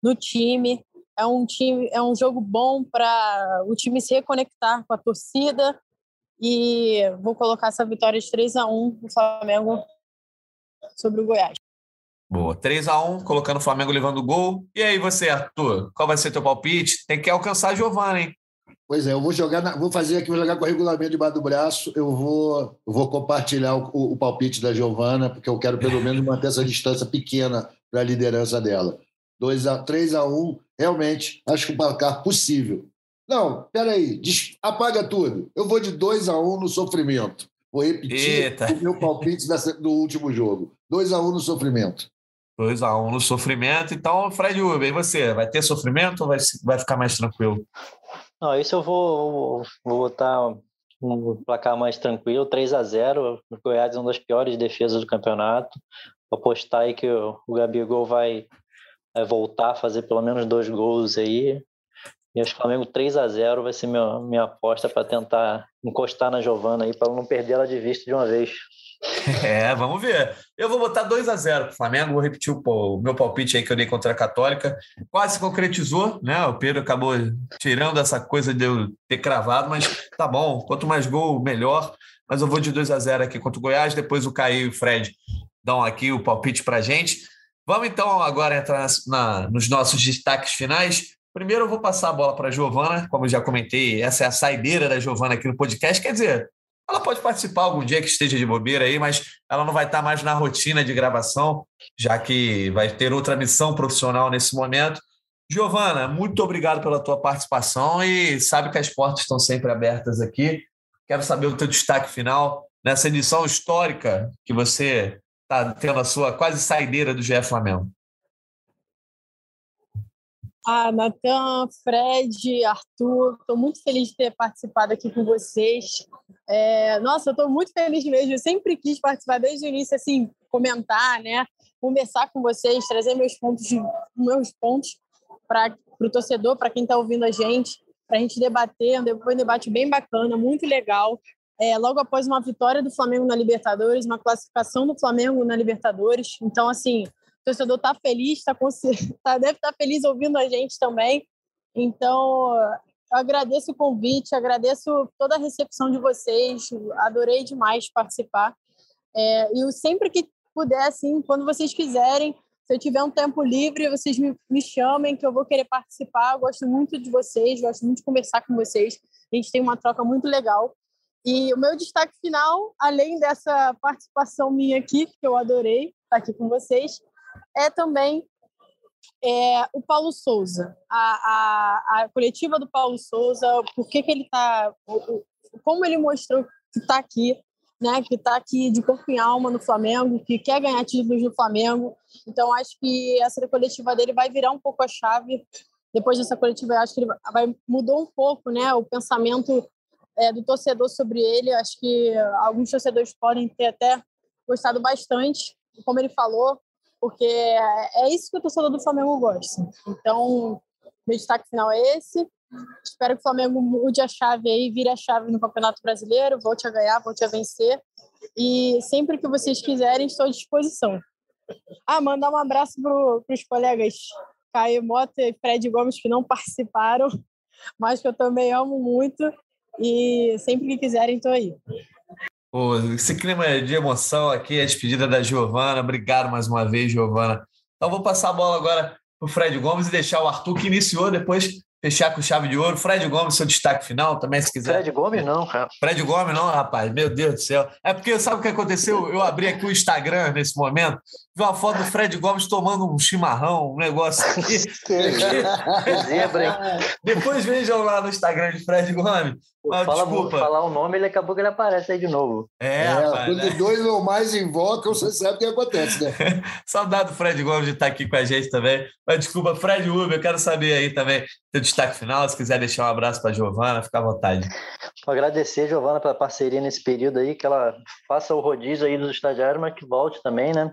no time. É um time, é um jogo bom para o time se reconectar com a torcida e vou colocar essa vitória de 3 a 1 do Flamengo sobre o Goiás. Boa, 3 a 1 colocando o Flamengo levando o gol. E aí você, Arthur, qual vai ser teu palpite? Tem que alcançar Giovana, hein? Pois é, eu vou jogar, na, vou fazer aqui, vou jogar com o regulamento debaixo do braço. Eu vou, eu vou compartilhar o, o, o palpite da Giovana, porque eu quero pelo menos manter essa distância pequena para a liderança dela. 2 a 3 a 1, realmente, acho que o placar possível. Não, peraí, apaga tudo. Eu vou de 2 a 1 no sofrimento. Vou repetir Eita. o meu palpite do último jogo. 2 a 1 no sofrimento. 2 a 1 no sofrimento. Então, Fred Uber, e você? Vai ter sofrimento ou vai, vai ficar mais tranquilo? Não, isso eu vou, vou botar um placar mais tranquilo, 3 a 0 O Goiás é uma das piores defesas do campeonato. Vou apostar aí que o, o Gabigol vai, vai voltar a fazer pelo menos dois gols aí. E acho que o Flamengo 3 a 0 vai ser minha, minha aposta para tentar encostar na Giovana aí, para não perder ela de vista de uma vez. É, vamos ver. Eu vou botar 2 a 0 para o Flamengo, vou repetir o, meu palpite aí que eu dei contra a Católica. Quase se concretizou, né? O Pedro acabou tirando essa coisa de eu ter cravado, mas tá bom. Quanto mais gol, melhor. Mas eu vou de 2 a 0 aqui contra o Goiás. Depois o Caio e o Fred dão aqui o palpite para gente. Vamos então agora entrar na, nos nossos destaques finais. Primeiro eu vou passar a bola para a Giovana, como eu já comentei, essa é a saideira da Giovana aqui no podcast. Quer dizer, ela pode participar algum dia que esteja de bobeira aí, mas ela não vai estar mais na rotina de gravação, já que vai ter outra missão profissional nesse momento. Giovana, muito obrigado pela tua participação e sabe que as portas estão sempre abertas aqui. Quero saber o teu destaque final nessa edição histórica que você está tendo a sua quase saideira do GE Flamengo. Ah, Natan, Fred, Arthur, estou muito feliz de ter participado aqui com vocês. É, nossa, eu estou muito feliz mesmo. Eu sempre quis participar desde o início, assim, comentar, né? Conversar com vocês, trazer meus pontos, meus pontos para o torcedor, para quem está ouvindo a gente, para a gente debater. Foi um debate bem bacana, muito legal. É, logo após uma vitória do Flamengo na Libertadores, uma classificação do Flamengo na Libertadores. Então, assim, o torcedor está feliz, tá, consci... tá deve estar tá feliz ouvindo a gente também. Então, eu agradeço o convite, agradeço toda a recepção de vocês, adorei demais participar. É, e sempre que puder, assim, quando vocês quiserem, se eu tiver um tempo livre, vocês me, me chamem, que eu vou querer participar. Eu gosto muito de vocês, gosto muito de conversar com vocês. A gente tem uma troca muito legal. E o meu destaque final, além dessa participação minha aqui, que eu adorei estar aqui com vocês, é também é, o Paulo Souza, a, a, a, coletiva do Paulo Souza, por que, que ele está, como ele mostrou que está aqui, né, que está aqui de corpo e alma no Flamengo, que quer ganhar títulos no Flamengo. Então, acho que essa coletiva dele vai virar um pouco a chave. Depois dessa coletiva, acho que ele vai mudou um pouco, né, o pensamento é, do torcedor sobre ele. Acho que alguns torcedores podem ter até gostado bastante, como ele falou, porque é isso que o torcedor do Flamengo gosta. Então, meu destaque final é esse. Espero que o Flamengo mude a chave aí, vire a chave no Campeonato Brasileiro, volte a ganhar, volte a vencer. E sempre que vocês quiserem, estou à disposição. Ah, mandar um abraço para os colegas Caio Mota e Fred Gomes que não participaram, mas que eu também amo muito. E sempre que quiserem, estou aí. Pô, esse clima de emoção aqui, a despedida da Giovana. Obrigado mais uma vez, Giovana. Então, vou passar a bola agora para o Fred Gomes e deixar o Arthur, que iniciou, depois fechar com chave de ouro. Fred Gomes, seu destaque final também, se quiser. Fred Gomes não, cara. Fred Gomes não, rapaz. Meu Deus do céu. É porque sabe o que aconteceu? Eu abri aqui o Instagram nesse momento, vi uma foto do Fred Gomes tomando um chimarrão, um negócio aqui. Zebra, hein? Depois vejam lá no Instagram de Fred Gomes. Mas, fala, desculpa. falar o nome, ele acabou que ele aparece aí de novo. É, é rapaz, quando né? dois ou mais invocam, você sabe o que acontece, né? Saudade do Fred Gomes de estar aqui com a gente também. Mas desculpa, Fred Uber, eu quero saber aí também teu destaque final. Se quiser deixar um abraço para a Giovana, fica à vontade. Vou agradecer, Giovana, pela parceria nesse período aí, que ela faça o rodízio aí dos estagiários, mas que volte também, né?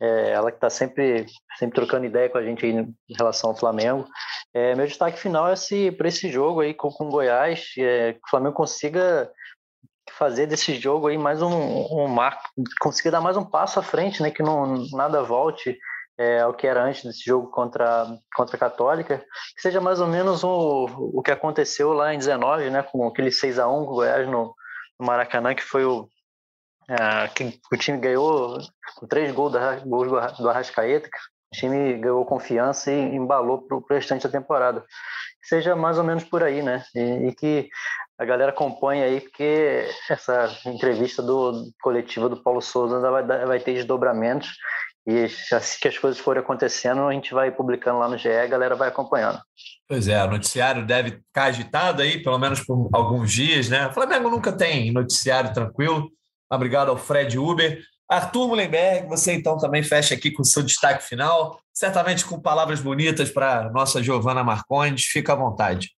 É, ela que está sempre, sempre trocando ideia com a gente aí em relação ao Flamengo. É, meu destaque final é para esse jogo aí com, com Goiás, é, que o Flamengo consiga fazer desse jogo aí mais um, um marco, consiga dar mais um passo à frente, né? Que não nada volte é, ao que era antes desse jogo contra, contra a Católica, que seja mais ou menos o, o que aconteceu lá em 19, né? Com aquele 6 a 1 com o Goiás no, no Maracanã, que foi o, é, que o time ganhou com três gols, da, gols do Arrascaeta, o time ganhou confiança e embalou para o restante da temporada. Que seja mais ou menos por aí, né? E, e, que a galera acompanhe aí, porque essa entrevista do coletiva do Paulo Souza vai, vai ter desdobramentos e assim que as coisas forem acontecendo, a gente vai publicando lá no GE, a galera vai acompanhando. Pois é, o noticiário deve ficar agitado aí, pelo menos por alguns dias, né? O Flamengo nunca tem noticiário tranquilo. Obrigado ao Fred Uber. Arthur Mullenberg, você então também fecha aqui com o seu destaque final, certamente com palavras bonitas para nossa Giovana Marcondes. Fica à vontade.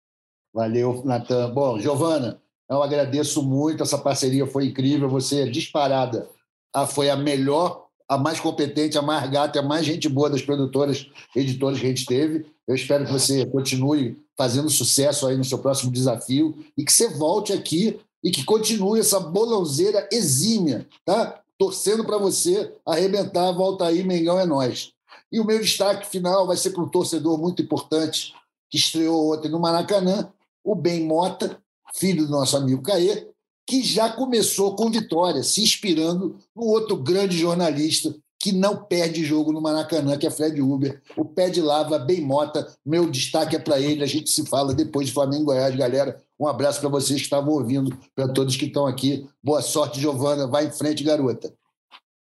Valeu, Natan. Bom, Giovana, eu agradeço muito, essa parceria foi incrível. Você é disparada. Foi a melhor, a mais competente, a mais gata, a mais gente boa das produtoras, editoras que a gente teve. Eu espero que você continue fazendo sucesso aí no seu próximo desafio e que você volte aqui e que continue essa bolãozeira exímia, tá? Torcendo para você arrebentar, volta aí, Mengão é nós. E o meu destaque final vai ser para um torcedor muito importante que estreou ontem no Maracanã, o Ben Mota, filho do nosso amigo Caê, que já começou com vitória, se inspirando no outro grande jornalista que não perde jogo no Maracanã, que é Fred Uber. O pé de lava, bem mota. Meu destaque é para ele. A gente se fala depois de Flamengo Goiás, galera. Um abraço para vocês que estavam ouvindo, para todos que estão aqui. Boa sorte, Giovana. Vai em frente, garota.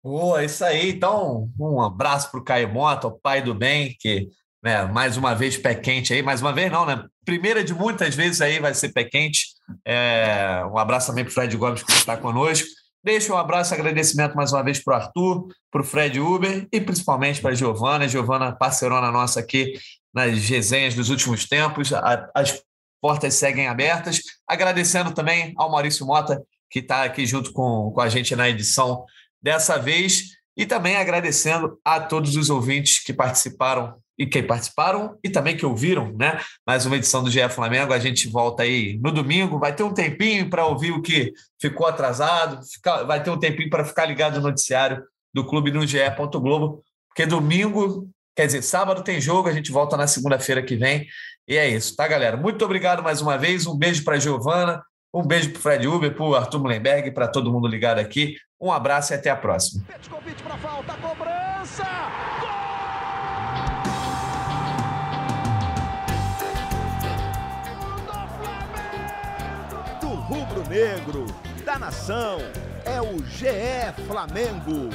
Boa, isso aí. Então, um abraço para o Caio Mota, o pai do bem, que né, mais uma vez pé quente aí. Mais uma vez, não, né? Primeira de muitas vezes aí vai ser pé quente. É, um abraço também para o Fred Gomes, que está conosco. Deixo um abraço e agradecimento mais uma vez para o Arthur, para o Fred Uber e principalmente para a Giovana. Giovana, parceirona nossa aqui nas resenhas dos últimos tempos. As portas seguem abertas. Agradecendo também ao Maurício Mota, que está aqui junto com, com a gente na edição dessa vez. E também agradecendo a todos os ouvintes que participaram e que participaram e também que ouviram, né? Mais uma edição do GE Flamengo. A gente volta aí no domingo. Vai ter um tempinho para ouvir o que ficou atrasado, fica, vai ter um tempinho para ficar ligado no noticiário do clube no GE. Globo, porque domingo Quer dizer, sábado tem jogo, a gente volta na segunda-feira que vem. E é isso, tá, galera? Muito obrigado mais uma vez. Um beijo para Giovana, um beijo para Fred Uber, para Arthur Mullenberg, para todo mundo ligado aqui. Um abraço e até a próxima. Do rubro-negro, da nação, é o GE Flamengo.